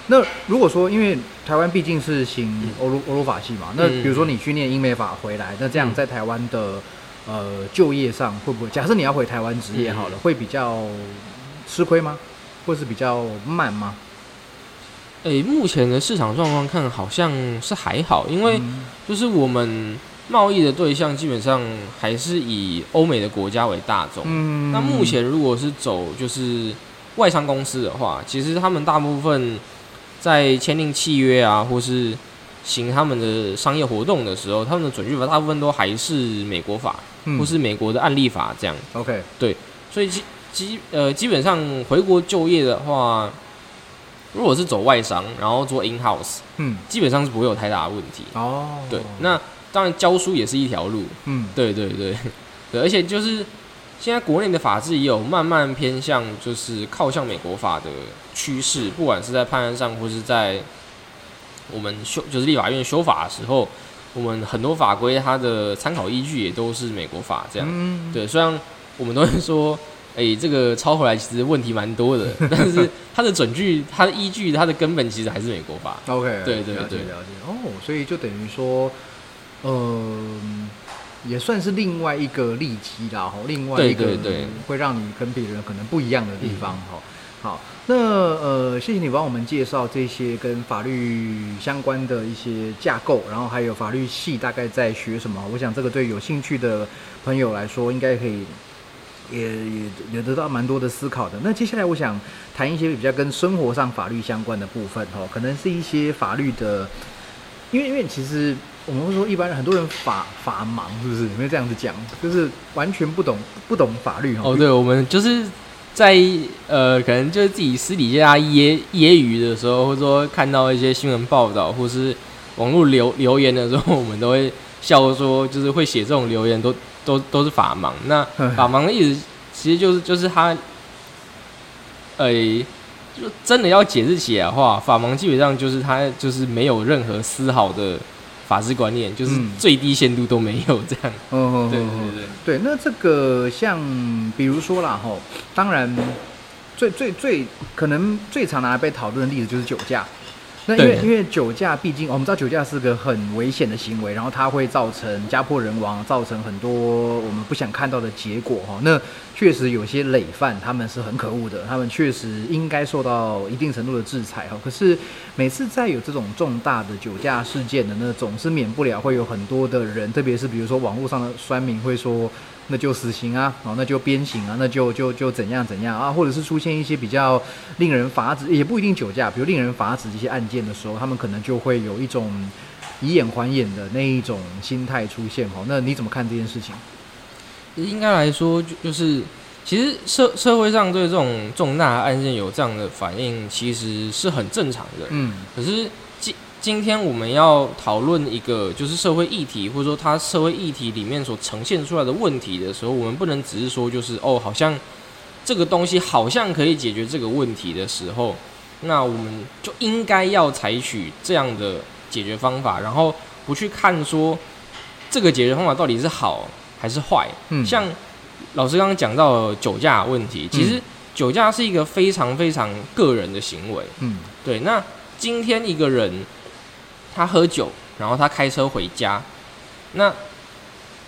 那如果说，因为台湾毕竟是行欧陆欧陆法系嘛，那嗯比如说你去念英美法回来，那这样嗯在台湾的呃就业上会不会？假设你要回台湾职业好了，嗯会比较吃亏吗？或是比较慢吗？诶、目前的市场状况看好像是还好，因为嗯就是我们贸易的对象基本上还是以欧美的国家为大众。嗯那目前如果是走就是外商公司的话，其实他们大部分在签订契约啊，或是行他们的商业活动的时候，他们的准据法大部分都还是美国法，嗯。或是美国的案例法这样。OK 对所以基基呃基本上回国就业的话，如果是走外商，然后做 in house，嗯。基本上是不会有太大的问题。哦。对，那当然教书也是一条路，嗯。对对对。对，而且就是现在国内的法制也有慢慢偏向，就是靠向美国法的趋势，不管是在判案上，或是在我们修就是立法院修法的时候，我们很多法规它的参考依据也都是美国法这样。嗯，对，虽然我们都会说，哎、这个抄回来其实问题蛮多的，但是它的准据、它的依据、它的根本其实还是美国法。OK，对对对了解。哦，所以就等于说，呃，也算是另外一个利基啦，吼，另外一个会让你跟别人可能不一样的地方，吼、好，那呃，谢谢你帮我们介绍这些跟法律相关的一些架构，然后还有法律系大概在学什么。我想这个对有兴趣的朋友来说，应该可以也也也得到蛮多的思考的。那接下来我想谈一些比较跟生活上法律相关的部分哦，可能是一些法律的，因为因为其实我们会说一般人很多人法法盲是不是？有没有这样子讲？就是完全不懂不懂法律哦，对，我们就是在呃，可能就是自己私底下揶揶揄的时候，或者说看到一些新闻报道，或是网络留留言的时候，我们都会笑说，就是会写这种留言都都都是法盲。那 法盲的意思其实就是就是他，呃，就真的要解释起来的话，法盲基本上就是他就是没有任何丝毫的法治观念，就是嗯最低限度都没有这样。对对。对，那这个像比如说啦，吼，当然最最最可能最常拿来被讨论的例子就是酒驾。那因为因为酒驾，毕竟我们知道酒驾是个很危险的行为，然后它会造成家破人亡，造成很多我们不想看到的结果哈。那确实有些累犯他们是很可恶的，他们确实应该受到一定程度的制裁哈。可是每次在有这种重大的酒驾事件的，那总是免不了会有很多的人，特别是比如说网络上的酸民会说。那就死刑啊，哦，那就鞭刑啊，那就就就怎样怎样啊，或者是出现一些比较令人发指，也不一定酒驾，比如令人发指这些案件的时候，他们可能就会有一种以眼还眼的那一种心态出现哦。那你怎么看这件事情？应该来说，就就是其实社社会上对这种重大案件有这样的反应，其实是很正常的。嗯可是今今天我们要讨论一个就是社会议题，或者说它社会议题里面所呈现出来的问题的时候，我们不能只是说就是哦，好像这个东西好像可以解决这个问题的时候，那我们就应该要采取这样的解决方法，然后不去看说这个解决方法到底是好还是坏。嗯，像老师刚刚讲到酒驾问题，其实酒驾是一个非常非常个人的行为。嗯对，那今天一个人他喝酒，然后他开车回家，那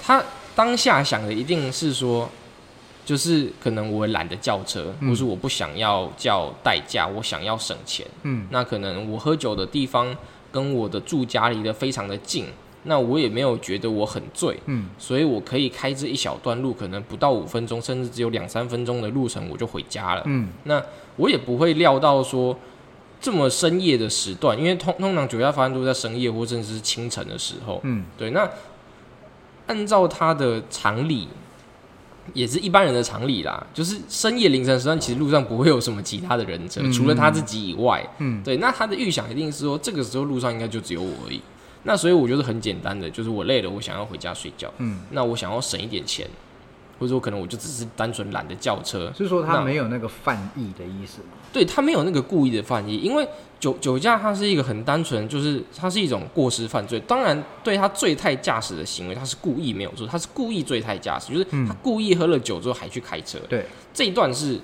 他当下想的一定是说，就是可能我懒得叫车，嗯或是我不想要叫代驾，我想要省钱。嗯那可能我喝酒的地方跟我的住家离得非常的近，那我也没有觉得我很醉，嗯所以我可以开这一小段路，可能不到五分钟，甚至只有两三分钟的路程，我就回家了。嗯那我也不会料到说这么深夜的时段，因为通通常酒驾发生都在深夜或甚至是清晨的时候。嗯对，那按照他的常理，也是一般人的常理啦，就是深夜凌晨时段，其实路上不会有什么其他的人车，嗯除了他自己以外。嗯对，那他的预想一定是说，这个时候路上应该就只有我而已。那所以我觉得很简单的，就是我累了，我想要回家睡觉。嗯，那我想要省一点钱，或者说可能我就只是单纯懒得叫车。是说他没有那个犯意的意思吗？对他没有那个故意的犯意，因为酒酒驾它是一个很单纯，就是它是一种过失犯罪。当然，对他醉态驾驶的行为，他是故意没有错，他是故意醉态驾驶，就是嗯他故意喝了酒之后还去开车，对，这一段是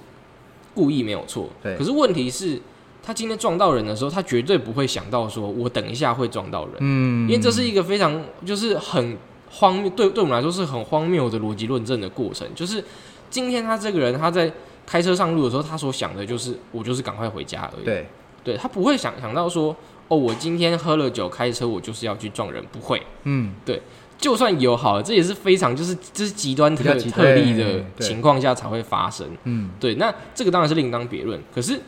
故意没有错。对可是问题是，他今天撞到人的时候，他绝对不会想到说我等一下会撞到人，嗯，因为这是一个非常就是很荒谬，对对我们来说是很荒谬的逻辑论证的过程。就是今天他这个人他在开车上路的时候，他所想的就是我就是赶快回家而已。对，对他不会想想到说哦，我今天喝了酒开车，我就是要去撞人，不会。嗯对就算有好了，这也是非常就是这是极端特特例的情况下才会发生。嗯对，那这个当然是另当别论。可是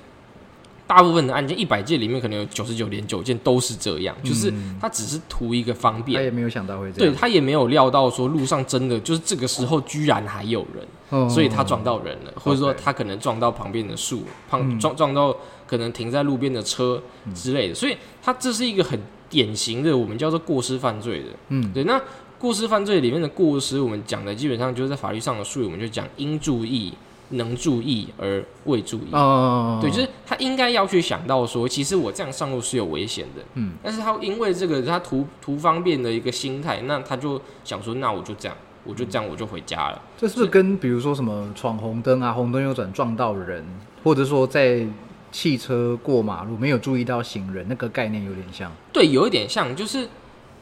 大部分的案件，一百件里面可能有九十九点九件都是这样，就是嗯他只是图一个方便。他，也没有想到会这样，对他也没有料到说路上真的就是这个时候居然还有人，哦。所以他撞到人了，或者说他可能撞到旁边的树，旁嗯。撞撞到可能停在路边的车之类的，所以他这是一个很典型的我们叫做过失犯罪的。嗯。对，那过失犯罪里面的过失，我们讲的基本上就是在法律上的术语，我们就讲应注意能注意而未注意。哦，对，就是他应该要去想到说，其实我这样上路是有危险的。嗯，但是他因为这个他图图方便的一个心态，那他就想说，那我就这样，我就这样，我就回家了。这是不是跟比如说什么闯红灯啊、红灯右转撞到人，或者说在汽车过马路没有注意到行人那个概念有点像？对，有一点像，就是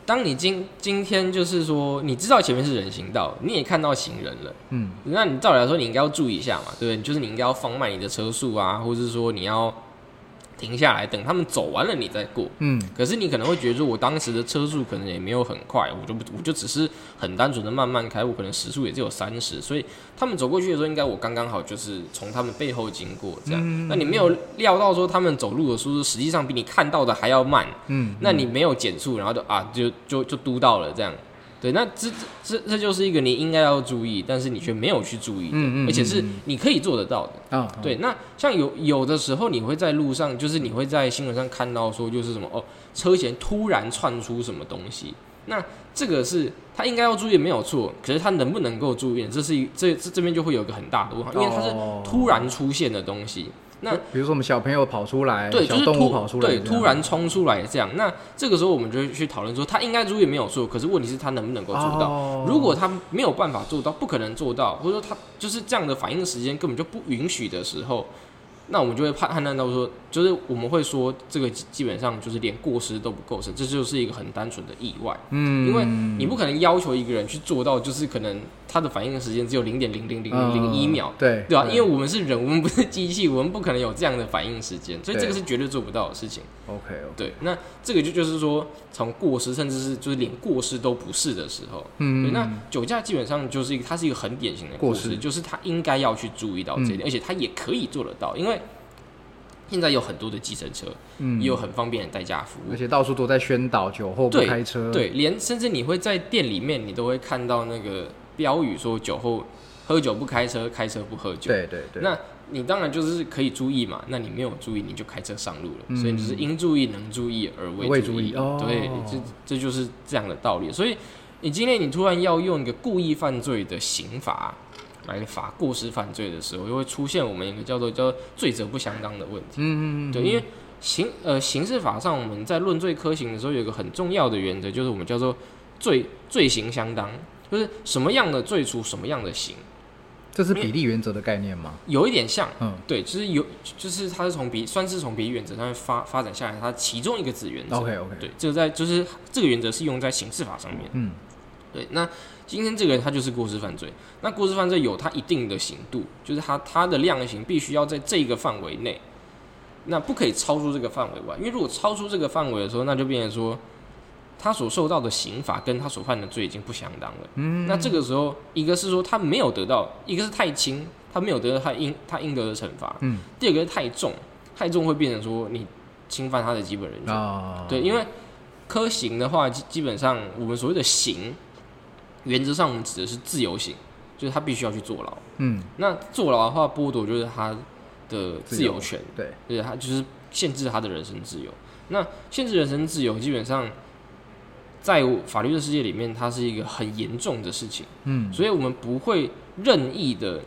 当你今今天就是说，你知道前面是人行道，你也看到行人了，嗯，那你照理来说，你应该要注意一下嘛，对不对？就是你应该要放慢你的车速啊，或者是说你要停下来等他们走完了你再过。嗯，可是你可能会觉得说，我当时的车速可能也没有很快，我就不我就只是很单纯的慢慢开，我可能时速也只有三十，所以他们走过去的时候，应该我刚刚好就是从他们背后经过这样。那你没有料到说他们走路的速度实际上比你看到的还要慢，嗯，那你没有减速，然后就啊就就就嘟到了这样。对，那这这这就是一个你应该要注意，但是你却没有去注意的，嗯嗯而且是你可以做得到的。啊，对，那像有有的时候你会在路上，就是你会在新闻上看到说，就是什么哦，车前突然窜出什么东西，那这个是他应该要注意没有错，可是他能不能够注意，这是一这这这边就会有一个很大的问号，因为它是哦突然出现的东西。那比如说我们小朋友跑出来，对，小就是突动物跑出来，对，突然冲出来这样。那这个时候我们就会去讨论说，他应该注意没有错，可是问题是他能不能够做到？哦如果他没有办法做到，不可能做到，或者说他就是这样的反应时间根本就不允许的时候，那我们就会判判断到说，就是我们会说这个基基本上就是连过失都不构成，这就是一个很单纯的意外。嗯，因为你不可能要求一个人去做到，就是可能他的反应时间只有零点零零零零零一秒，对对吧、因为我们是人，我们不是机器，我们不可能有这样的反应时间，所以这个是绝对做不到的事情。OK 对，那这个就就是说，从过失，甚至是就是连过失都不是的时候，嗯，那酒驾基本上就是一个，它是一个很典型的过失，就是他应该要去注意到这一点，嗯。而且他也可以做得到，因为现在有很多的计程车，嗯。也有很方便的代驾服务。而，且到处都在宣导酒后不开车，，对，连甚至你会在店里面，你都会看到那个标语说酒后喝酒不开车，开车不喝酒。对对对，那你当然就是可以注意嘛，那你没有注意，你就开车上路了，嗯。所以你就是应注意能注意而未注意哦。对，这这就是这样的道理。所以你今天你突然要用一个故意犯罪的刑罚来罚过失犯罪的时候，就会出现我们一个叫做叫罪责不相当的问题。嗯嗯嗯，对，因为刑呃刑事法上我们在论罪科刑的时候有一个很重要的原则，就是我们叫做罪罪刑相当，就是什么样的罪处什么样的刑，这是比例原则的概念吗？有一点像。嗯，对，就是有，就是它是从比算是从比例原则上面发发展下来，它其中一个子原则。OK OK，对，这个在就是这个原则是用在刑事法上面。嗯对，那今天这个人他就是过失犯罪，那过失犯罪有他一定的刑度，就是他他的量刑必须要在这个范围内，那不可以超出这个范围外，因为如果超出这个范围的时候，那就变成说他所受到的刑罚跟他所犯的罪已经不相当了。嗯，那这个时候，一个是说他没有得到，一个是太轻，他没有得到他应他应得的惩罚，嗯。第二个是太重，太重会变成说你侵犯他的基本人权。啊，对，因为科刑的话，基基本上我们所谓的刑，原则上我们指的是自由行，就是他必须要去坐牢。嗯那坐牢的话，剥夺就是他的自由自由权，对，对，他就是限制他的人身自由。那限制人身自由，基本上在法律的世界里面，它是一个很严重的事情，嗯所以我们不会任意的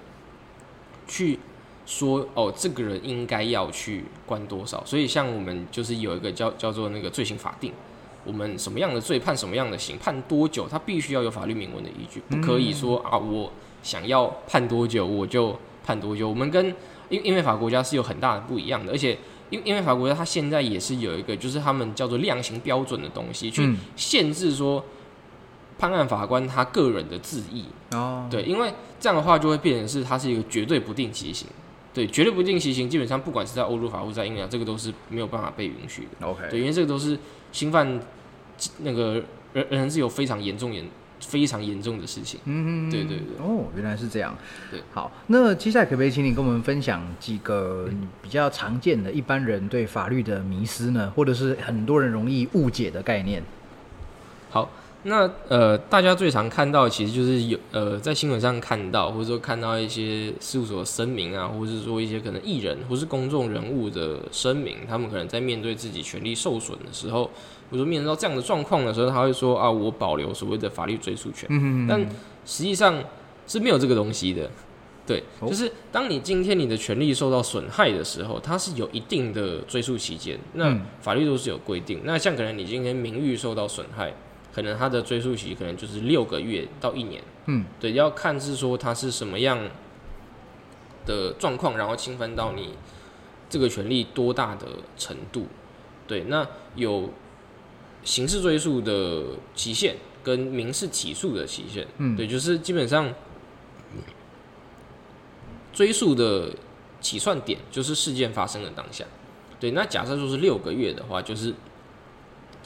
去说哦，这个人应该要去关多少。所以像我们就是有一个叫叫做那个罪行法定。我们什么样的罪判什么样的刑，判多久，它必须要有法律明文的依据，不可以说啊，我想要判多久我就判多久。我们跟因因为法国家是有很大的不一样的，而且因因为法国家它现在也是有一个就是他们叫做量刑标准的东西，去嗯限制说判案法官他个人的自意。哦，对，因为这样的话就会变成是它是一个绝对不定期刑。对，绝对不定期刑，基本上不管是在欧洲法或在英国，这个都是没有办法被允许的。OK，对，因为这个都是侵犯那个人人身自由非常严重、严非常严重的事情。嗯，对对对哦，原来是这样。对，好，那接下来可不可以请你跟我们分享几个比较常见的一般人对法律的迷失呢，或者是很多人容易误解的概念？好，那呃，大家最常看到的其实就是有呃，在新闻上看到，或者说看到一些事务所的声明啊，或者是说一些可能艺人或是公众人物的声明，他们可能在面对自己权利受损的时候，或者说面临到这样的状况的时候，他会说啊，我保留所谓的法律追诉权。嗯但实际上是没有这个东西的。对，哦就是当你今天你的权利受到损害的时候，它是有一定的追诉期间，那嗯法律都是有规定。那像可能你今天名誉受到损害，可能它的追诉期可能就是六个月到一年。嗯，对，要看是说它是什么样的状况，然后侵犯到你这个权利多大的程度。对，那有刑事追诉的期限跟民事起诉的期限。嗯对，就是基本上追诉的起算点就是事件发生的当下。对，那假设说是六个月的话，就是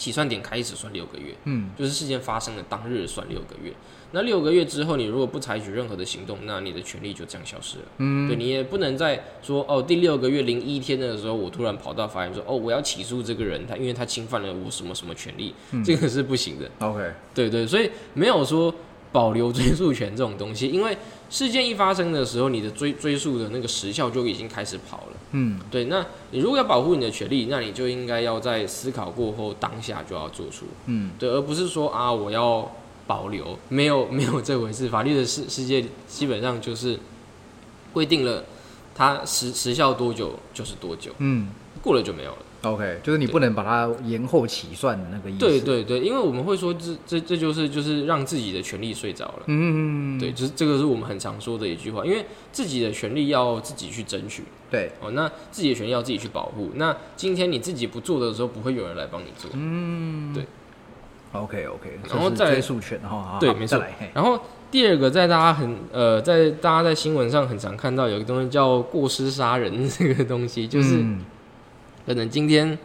起算点开始算六个月。嗯，就是事件发生的当日算六个月。那六个月之后，你如果不采取任何的行动，那你的权利就这样消失了。嗯，对你也不能再说哦，第六个月零一天的时候，我突然跑到法院说哦，我要起诉这个人，他因为他侵犯了我什么什么权利，这个是不行的。OK，对对，所以没有说保留追诉权这种东西，因为事件一发生的时候，你的追追诉的那个时效就已经开始跑了。嗯，对，那你如果要保护你的权利，那你就应该要在思考过后当下就要做出。嗯，对，而不是说啊，我要保留，没有 没有这回事。法律的世世界基本上就是规定了它时时效多久就是多久，嗯过了就没有了。，OK，就是你不能把它延后起算的那个意思。对，对对，因为我们会说这这这就是就是让自己的权利睡着了。嗯，对，就是这个是我们很常说的一句话，因为自己的权利要自己去争取。对，哦，那自己的权利要自己去保护。那今天你自己不做的时候，不会有人来帮你做。嗯，对，OK OK，然后再追诉权哈，好对没错。然后第二个，在大家很呃，在大家在新闻上很常看到有一个东西叫过失杀人这个东西，就是嗯可能今天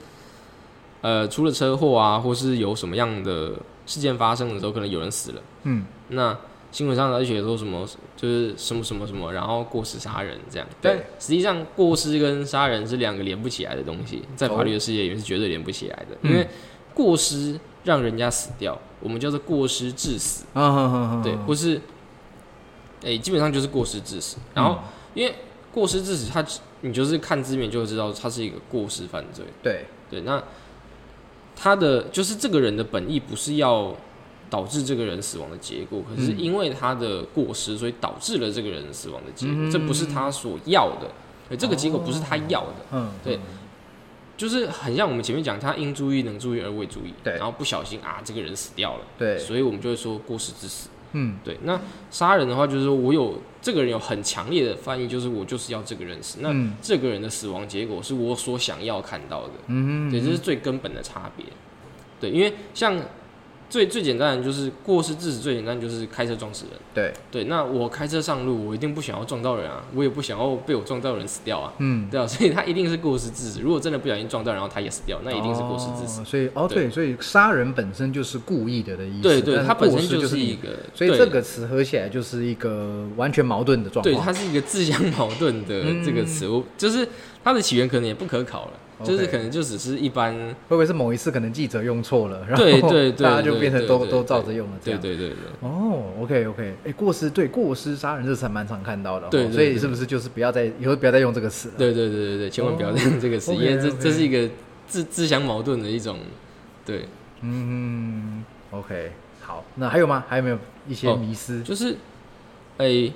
呃出了车祸啊，或是有什么样的事件发生的时候，可能有人死了，嗯。那新闻上而且说什么就是什么什么什么，然后过失杀人这样，但实际上过失跟杀人是两个连不起来的东西，在法律的世界里面是绝对连不起来的，嗯。因为过失让人家死掉，我们叫做过失致死。对，或是，诶、基本上就是过失致死。然后，因为过失致死，它你就是看字面就会知道它是一个过失犯罪。对，对，那他的就是这个人的本意不是要导致这个人死亡的结果，可是嗯。因为他的过失，所以导致了这个人死亡的结果，嗯。这不是他所要的，对，这个结果不是他要的。嗯，对。就是很像我们前面讲，他应注意能注意而未注意，对。然后不小心啊，这个人死掉了，对，所以我们就会说过失致死。嗯对，那杀人的话，就是说我有这个人有很强烈的翻译，就是我就是要这个人死。那嗯这个人的死亡结果是我所想要看到的，嗯对，这是最根本的差别。对，因为像最最简单的就是过失致死，最简单就是开车撞死人。对，对，那我开车上路，我一定不想要撞到人啊，我也不想要被我撞到的人死掉啊，嗯，对啊，所以他一定是过失致死。如果真的不小心撞到，然后他也死掉，那一定是过失致死。哦所以哦对对，所以杀人本身就是故意的的意思，对对，但是它本身就是一，个，所以这个词合起来就是一个完全矛盾的状对，它是一个自相矛盾的这个词，我就是它的起源可能也不可考了，就是可能就只是一般，会不会是某一次可能记者用错了，然后对对 对，大家就变成都都照着用了这样？对对对对，哦，OK OK，哎，过失对过失杀人这是还蛮常看到的哦，对所以是不是就是不要再以后不要再用这个词了？对对对对对，千万不要再用这个词，因为这这是一个自自相矛盾的一种，对，嗯，OK，好，那还有吗？还有没有一些哦迷思？就是，诶、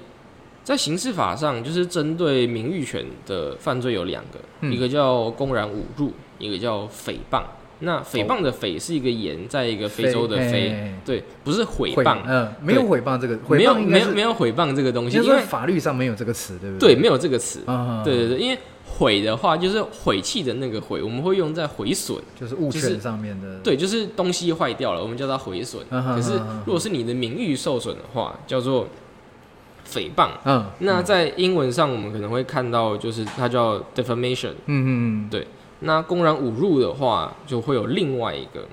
在刑事法上，就是针对名誉权的犯罪有两个，嗯一个叫公然侮辱，一个叫诽谤。那诽谤的诽是一个言，在一个非洲的哦非对，不是诽诽谤，嗯，没有毁谤这个，没有没有没有毁谤这个东西，因为法律上没有这个词，对不对对？没有这个词，啊，对对对，因为毁的话就是毁弃的那个毁，我们会用在毁损，就是物就是权上面的，对，就是东西坏掉了，我们叫它毁损。可是如果是你的名誉受损的话，叫做诽谤。嗯，那在英文上，我们可能会看到，就是它叫 defamation。嗯嗯嗯，对那公然侮辱的话，就会有另外一个，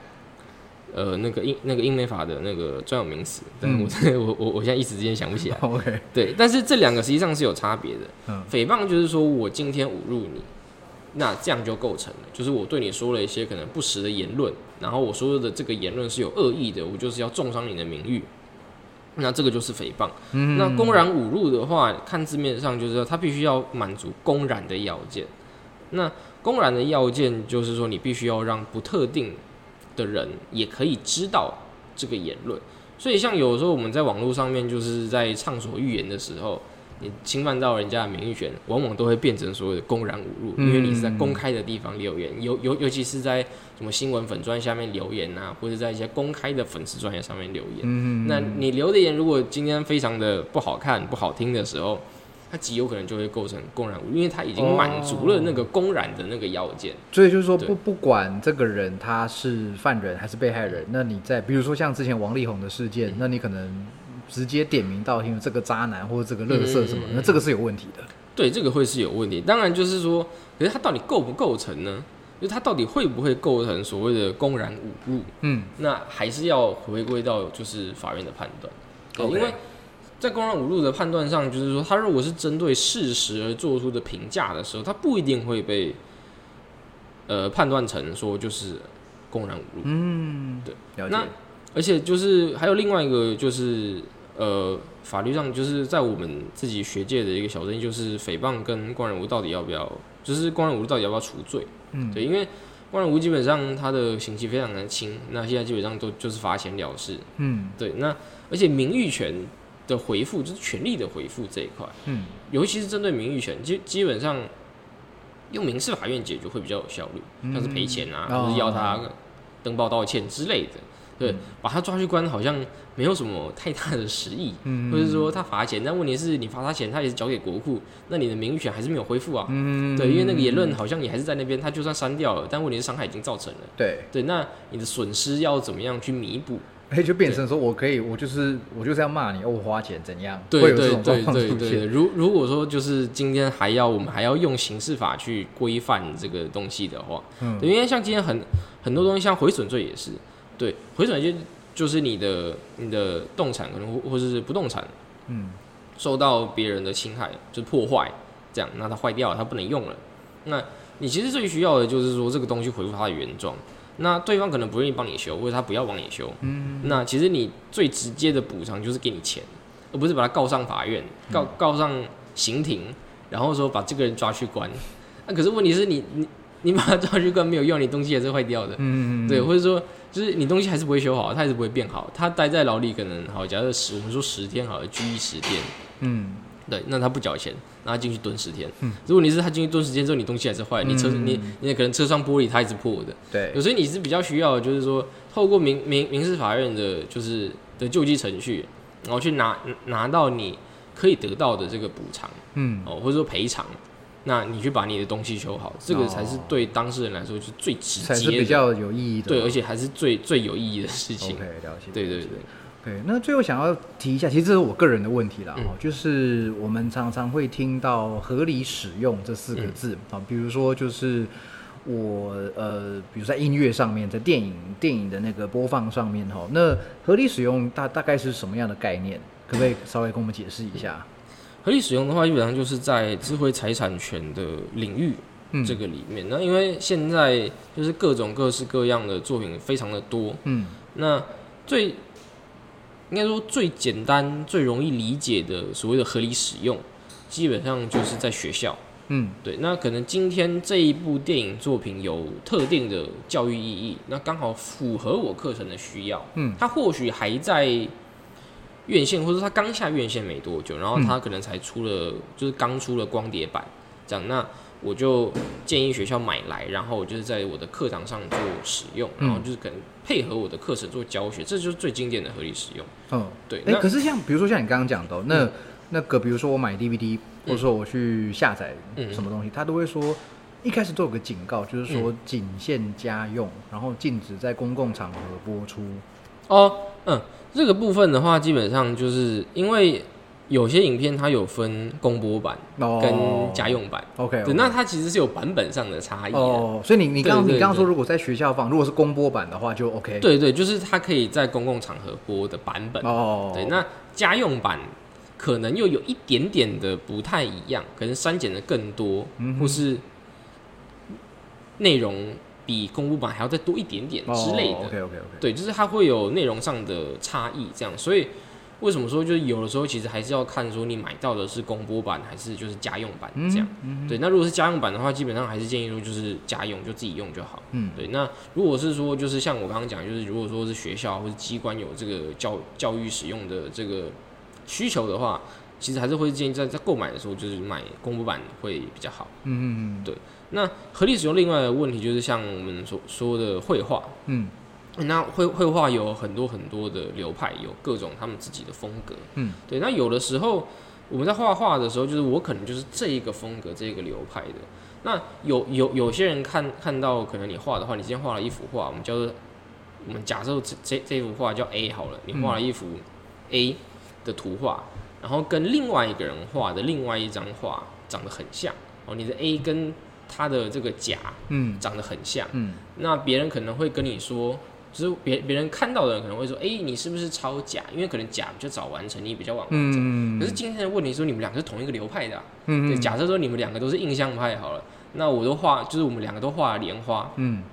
呃，那个英那个英美法的那个专有名词，但是我 我我我现在一时之间想不起来。OK，对，但是这两个实际上是有差别的。嗯诽谤就是说我今天侮辱你，那这样就构成了，就是我对你说了一些可能不实的言论，然后我说的这个言论是有恶意的，我就是要重伤你的名誉。那这个就是诽谤。嗯那公然侮辱的话，看字面上就是说它必须要满足公然的要件。那公然的要件就是说，你必须要让不特定的人也可以知道这个言论。所以，像有时候我们在网络上面就是在畅所欲言的时候，你侵犯到人家的名誉权，往往都会变成所谓的公然侮辱，因为你是在公开的地方留言，尤尤尤其是在什么新闻粉砖下面留言啊，或者在一些公开的粉丝专业上面留言。嗯那你留的言如果今天非常的不好看、不好听的时候，它极有可能就会构成公然侮辱，因为它已经满足了那个公然的那个要件。所以就是说，对不不管这个人他是犯人还是被害人，那你在比如说像之前王力宏的事件，那你可能直接点名道姓这个渣男或者这个乐色什么，那这个是有问题的。对，这个会是有问题。当然，就是说，可是他到底构不构成呢？就是他到底会不会构成所谓的公然侮辱？嗯，那还是要回归到就是法院的判断。对 OK 因为在公然侮辱的判断上，就是说，他如果是针对事实而做出的评价的时候，他不一定会被呃判断成说就是公然侮辱。嗯，对，那。而且就是还有另外一个就是呃法律上就是在我们自己学界的一个小争议，就是诽谤跟公然侮辱到底要不要，就是公然侮辱到底要不要除罪？嗯，对，因为公然侮辱基本上他的刑期非常的轻，那现在基本上都就是罚钱了事。嗯对，那而且名誉权的回复就是权利的回复这一块，嗯尤其是针对名誉权，基基本上用民事法院解决会比较有效率，像是赔钱啊，哦或是要他登报道歉之类的。对，把他抓去关好像没有什么太大的实意，嗯或者说他罚钱，但问题是你罚他钱，他也是交给国库，那你的名誉权还是没有恢复啊。嗯，对，因为那个言论好像也还是在那边，他就算删掉了，但问题是伤害已经造成了。对，对，那你的损失要怎么样去弥补？哎，就变成说我可以，我就是我就是要骂你，哦，我花钱怎样，会对对对对对，如如果说就是今天还要我们还要用刑事法去规范这个东西的话，嗯对，因为像今天很很多东西，像毁损罪也是，对，回转就就是你的你的动产可能或或者是不动产嗯受到别人的侵害，就是破坏，这样，那它坏掉了，它不能用了，那你其实最需要的就是说这个东西恢复它的原状。那对方可能不愿意帮你修，或者他不要帮你修，嗯那其实你最直接的补偿就是给你钱，而不是把他告上法院，告告上刑庭，然后说把这个人抓去关。那、可是问题是你你你把他抓去关没有用，你东西也是坏掉的，嗯对，或者说就是你东西还是不会修好，它还是不会变好，它待在牢里可能好，假设十我们说十天好了，拘役十天，嗯。对，那他不缴钱，那他进去蹲十天。嗯。如果你是他进去蹲十天之后，你东西还是坏，你车嗯。你你可能车窗玻璃它还是破的，对。有，时候你是比较需要，就是说透过民民民事法院的，就是的救济程序，然后去拿拿到你可以得到的这个补偿嗯。哦，或者说赔偿，那你去把你的东西修好，这个才是对当事人来说是最直才是接，比较有意义的。对，而且还是最最有意义的事情 OK，。了解。对对对，对，那最后想要提一下，其实这是我个人的问题啦，嗯哦，就是我们常常会听到“合理使用”这四个字啊、比如说就是我呃，比如在音乐上面，在电影电影的那个播放上面哈，那合理使用大大概是什么样的概念？可不可以稍微跟我们解释一下？合理使用的话，基本上就是在智慧财产权的领域嗯，这个里面。那因为现在就是各种各式各样的作品非常的多，嗯那最应该说最简单、最容易理解的所谓的合理使用，基本上就是在学校。嗯对，那可能今天这一部电影作品有特定的教育意义，那刚好符合我课程的需要。嗯它或许还在院线，或者说它刚下院线没多久，然后他可能才出了，就是刚出了光碟版，这样。那。我就建议学校买来，然后就是在我的课堂上做使用，然后就是可能配合我的课程做教学，这就是最经典的合理使用。嗯，对，哎、那可是像比如说像你刚刚讲的哦，那、嗯。那个比如说我买 DVD，或者说我去下载嗯。什么东西，他都会说一开始都有个警告，就是说嗯。仅限家用，然后禁止在公共场合播出。哦，嗯，这个部分的话，基本上就是因为有些影片它有分公播版哦，跟家用版，OK，, 对，那它其实是有版本上的差异的。哦，所以你你刚你刚刚说如果在学校放，如果是公播版的话就 OK。，对对，就是它可以在公共场合播的版本。哦，对，那家用版可能又有一点点的不太一样，可能删减的更多，嗯或是内容比公布版还要再多一点点之类的。OK OK OK，对，就是它会有内容上的差异，这样，所以为什么说就是有的时候其实还是要看说你买到的是公播版还是就是家用版这样。嗯对，那如果是家用版的话，基本上还是建议说就是家用就自己用就好。嗯对，那如果是说就是像我刚刚讲，就是如果说是学校或者机关有这个教教育使用的这个需求的话，其实还是会建议在在购买的时候就是买公布版会比较好。嗯嗯那合理使用另外的问题就是像我们所说的绘画，嗯那绘绘画有很多很多的流派，有各种他们自己的风格。嗯，对。那有的时候我们在画画的时候，就是我可能就是这一个风格、这一个流派的。那有有有些人看看到可能你画的话，你今天画了一幅画，我们叫做我们假设这这这幅画叫 A 好了，你画了一幅 A 的图画，然后跟另外一个人画的另外一张画长得很像哦，你的 A 跟他的这个甲嗯长得很像。嗯那别人可能会跟你说，就是别别人看到的人可能会说，哎、你是不是抄甲？因为可能甲比较早完成，你比较晚完成。嗯，可是今天的问题是说，你们两个是同一个流派的、啊，嗯对，假设说你们两个都是印象派好了，那我都画，就是我们两个都画了莲花，嗯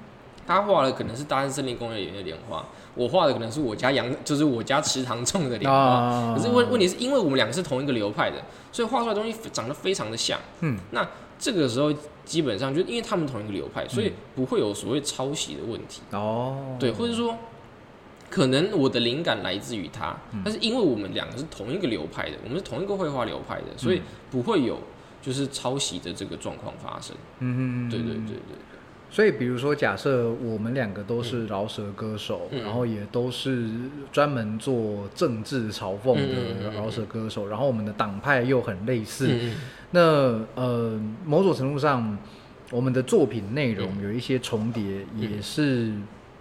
他画的可能是大安森林公园里面的莲花，我画的可能是我家养，就是我家池塘种的莲花。啊，可是问问题是因为我们两个是同一个流派的，所以画出来的东西长得非常的像。嗯，那这个时候基本上就因为他们同一个流派，所以不会有所谓抄袭的问题。哦，对，或者说可能我的灵感来自于他，嗯但是因为我们两个是同一个流派的，我们是同一个绘画流派的，所以不会有就是抄袭的这个状况发生。嗯嗯，对对对对对。所以，比如说，假设我们两个都是饶舌歌手，嗯然后也都是专门做政治嘲讽的饶舌歌手，然后我们的党派又很类似，那呃，某种程度上，我们的作品内容嗯有一些重叠，也是、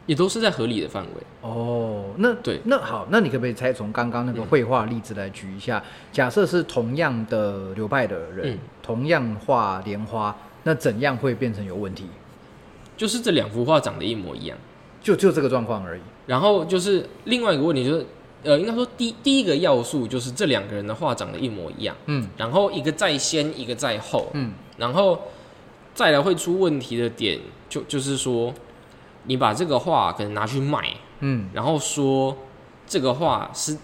也都是在合理的范围。哦。那对那好，那你可不可以再从刚刚那个嗯绘画例子来举一下？假设是同样的流派的人，嗯同样画莲花，那怎样会变成有问题？就是这两幅画长得一模一样。就就这个状况而已。然后就是另外一个问题就是，呃，应该说第第一个要素就是这两个人的画长得一模一样，嗯。然后一个在先，一个在后，嗯。然后再来会出问题的点就就是说，你把这个画可能拿去卖，嗯。然后说这个画是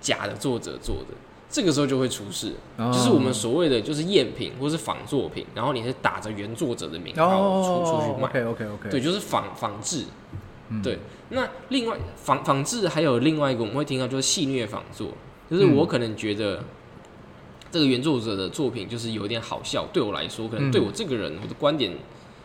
假的作者做的，这个时候就会出事，哦。就是我们所谓的就是赝品或是仿作品，然后你是打着原作者的名号出出去卖，OK OK OK，对，就是仿仿制。嗯。对，那另外仿仿制还有另外一个我们会听到就是戏谑仿作，就是我可能觉得这个原作者的作品就是有点好笑，对我来说，可能嗯。对我这个人我的观点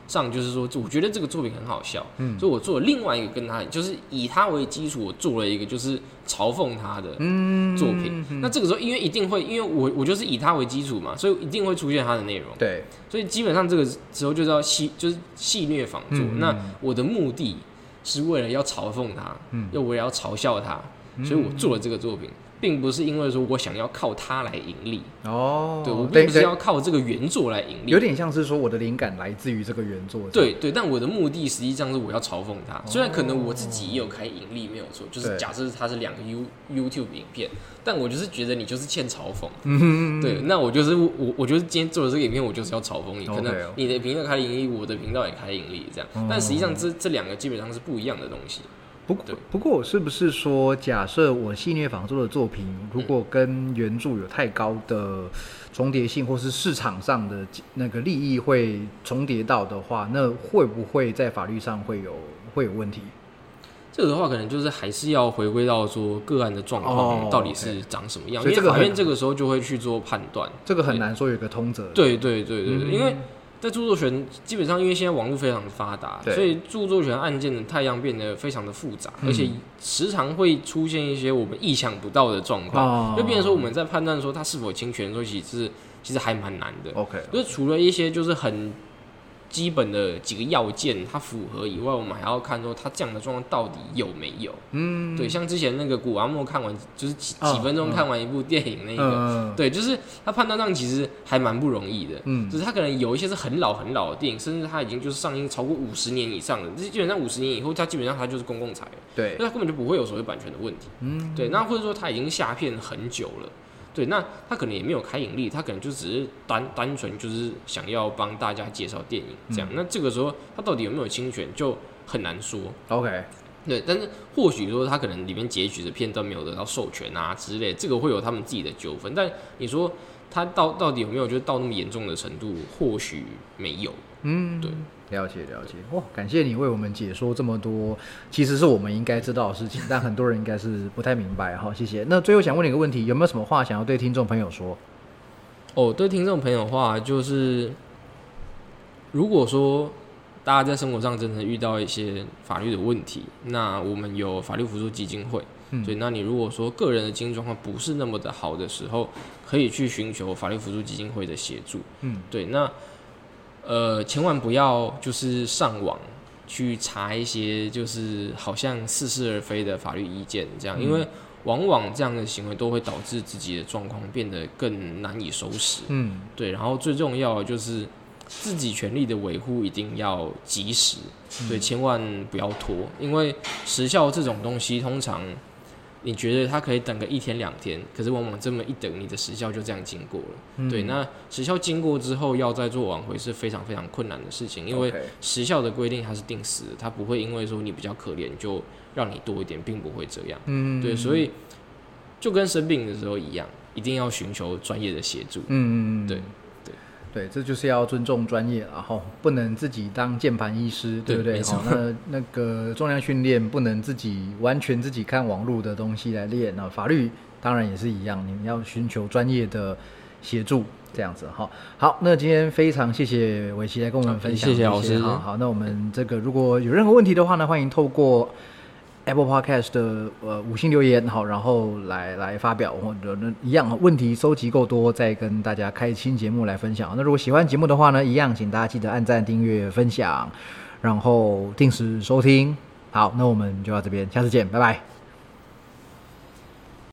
上就是说，我觉得这个作品很好笑，嗯所以我做了另外一个跟他就是以他为基础，我做了一个就是嘲讽他的嗯作品。那这个时候因为一定会，因为我我就是以他为基础嘛，所以一定会出现他的内容。对，所以基本上这个时候就是要戏，就是戏虐仿作。嗯那我的目的是为了要嘲讽他，嗯又为了要嘲笑他，所以我做了这个作品，并不是因为说我想要靠它来盈利。哦，对我并不是要靠这个原作来盈利。有点像是说我的灵感来自于这个原作者。对对，但我的目的实际上是我要嘲讽他。虽然可能我自己也有开盈利，没有错，就是假设它是两个 You YouTube 影片，但我就是觉得你就是欠嘲讽。嗯，对，那我就是我，我就是今天做的这个影片，我就是要嘲讽你。可能你的频道开盈利，我的频道也开盈利，这样。哦但实际上这这两个基本上是不一样的东西。不过不过我是不是说，假设我系列仿作的作品，如果跟原著有太高的重叠性，或是市场上的那个利益会重叠到的话，那会不会在法律上会有会有问题？这个的话，可能就是还是要回归到说个案的状哦况到底是长什么样，所以这个很因为法院这个时候就会去做判断。这个很难说有一个通则。对对对对对，嗯因为在著作权基本上，因为现在网络非常的发达，所以著作权案件的太阳变得非常的复杂，嗯而且时常会出现一些我们意想不到的状哦。况，就变成说我们在判断说它是否侵权的时候，其实其实还蛮难的。OK，就是除了一些就是很基本的几个要件它符合以外，我们还要看说它这样的状况到底有没有。嗯，对，像之前那个古阿莫看完就是几嗯几分钟看完一部电影那个，嗯 对，就是他判断上其实还蛮不容易的。嗯就是他可能有一些是很老很老的电影，甚至他已经就是上映超过五十年以上的，这基本上五十年以后，他基本上他就是公共财了，对所以他根本就不会有所谓版权的问题。嗯对，那或者说他已经下片很久了，对，那他可能也没有开盈利，他可能就只是单单纯就是想要帮大家介绍电影这样。那这个时候他到底有没有侵权就很难说。OK，对，但是或许说他可能里面截取的片段没有得到授权啊之类，这个会有他们自己的纠纷。但你说他到到底有没有就是到那么严重的程度？或许没有。嗯，对，了解了解。哇，感谢你为我们解说这么多，其实是我们应该知道的事情，但很多人应该是不太明白。哈，谢谢。那最后想问你一个问题，有没有什么话想要对听众朋友说？哦，对听众朋友的话，就是如果说大家在生活上真的遇到一些法律的问题，那我们有法律辅助基金会。嗯对，那你如果说个人的经济状况不是那么的好的时候，可以去寻求法律辅助基金会的协助。嗯，对，那呃，千万不要就是上网去查一些就是好像似是而非的法律意见，这样，因为往往这样的行为都会导致自己的状况变得更难以收拾。嗯对，然后最重要的就是自己权利的维护一定要及时，对，千万不要拖，因为时效这种东西通常。你觉得它可以等个一天两天，可是往往这么一等，你的时效就这样经过了。嗯对，那时效经过之后要再做挽回是非常非常困难的事情，因为时效的规定它是定死的，它不会因为说你比较可怜就让你多一点，并不会这样。嗯，对，所以就跟生病的时候一样，一定要寻求专业的协助。嗯嗯嗯，对对，这就是要尊重专业，然后不能自己当键盘医师，对不对？那 那个重量训练不能自己完全自己看网络的东西来练，那法律当然也是一样，你要寻求专业的协助。这样子哈，好，那今天非常谢谢伟奇来跟我们分享谢谢老师好好，那我们这个如果有任何问题的话呢，欢迎透过 Apple Podcast 的呃五星留言好，然后来来发表或者那一样问题收集够多，再跟大家开新节目来分享。那如果喜欢节目的话呢，一样请大家记得按赞、订阅、分享，然后定时收听。好，那我们就到这边，下次见，拜拜。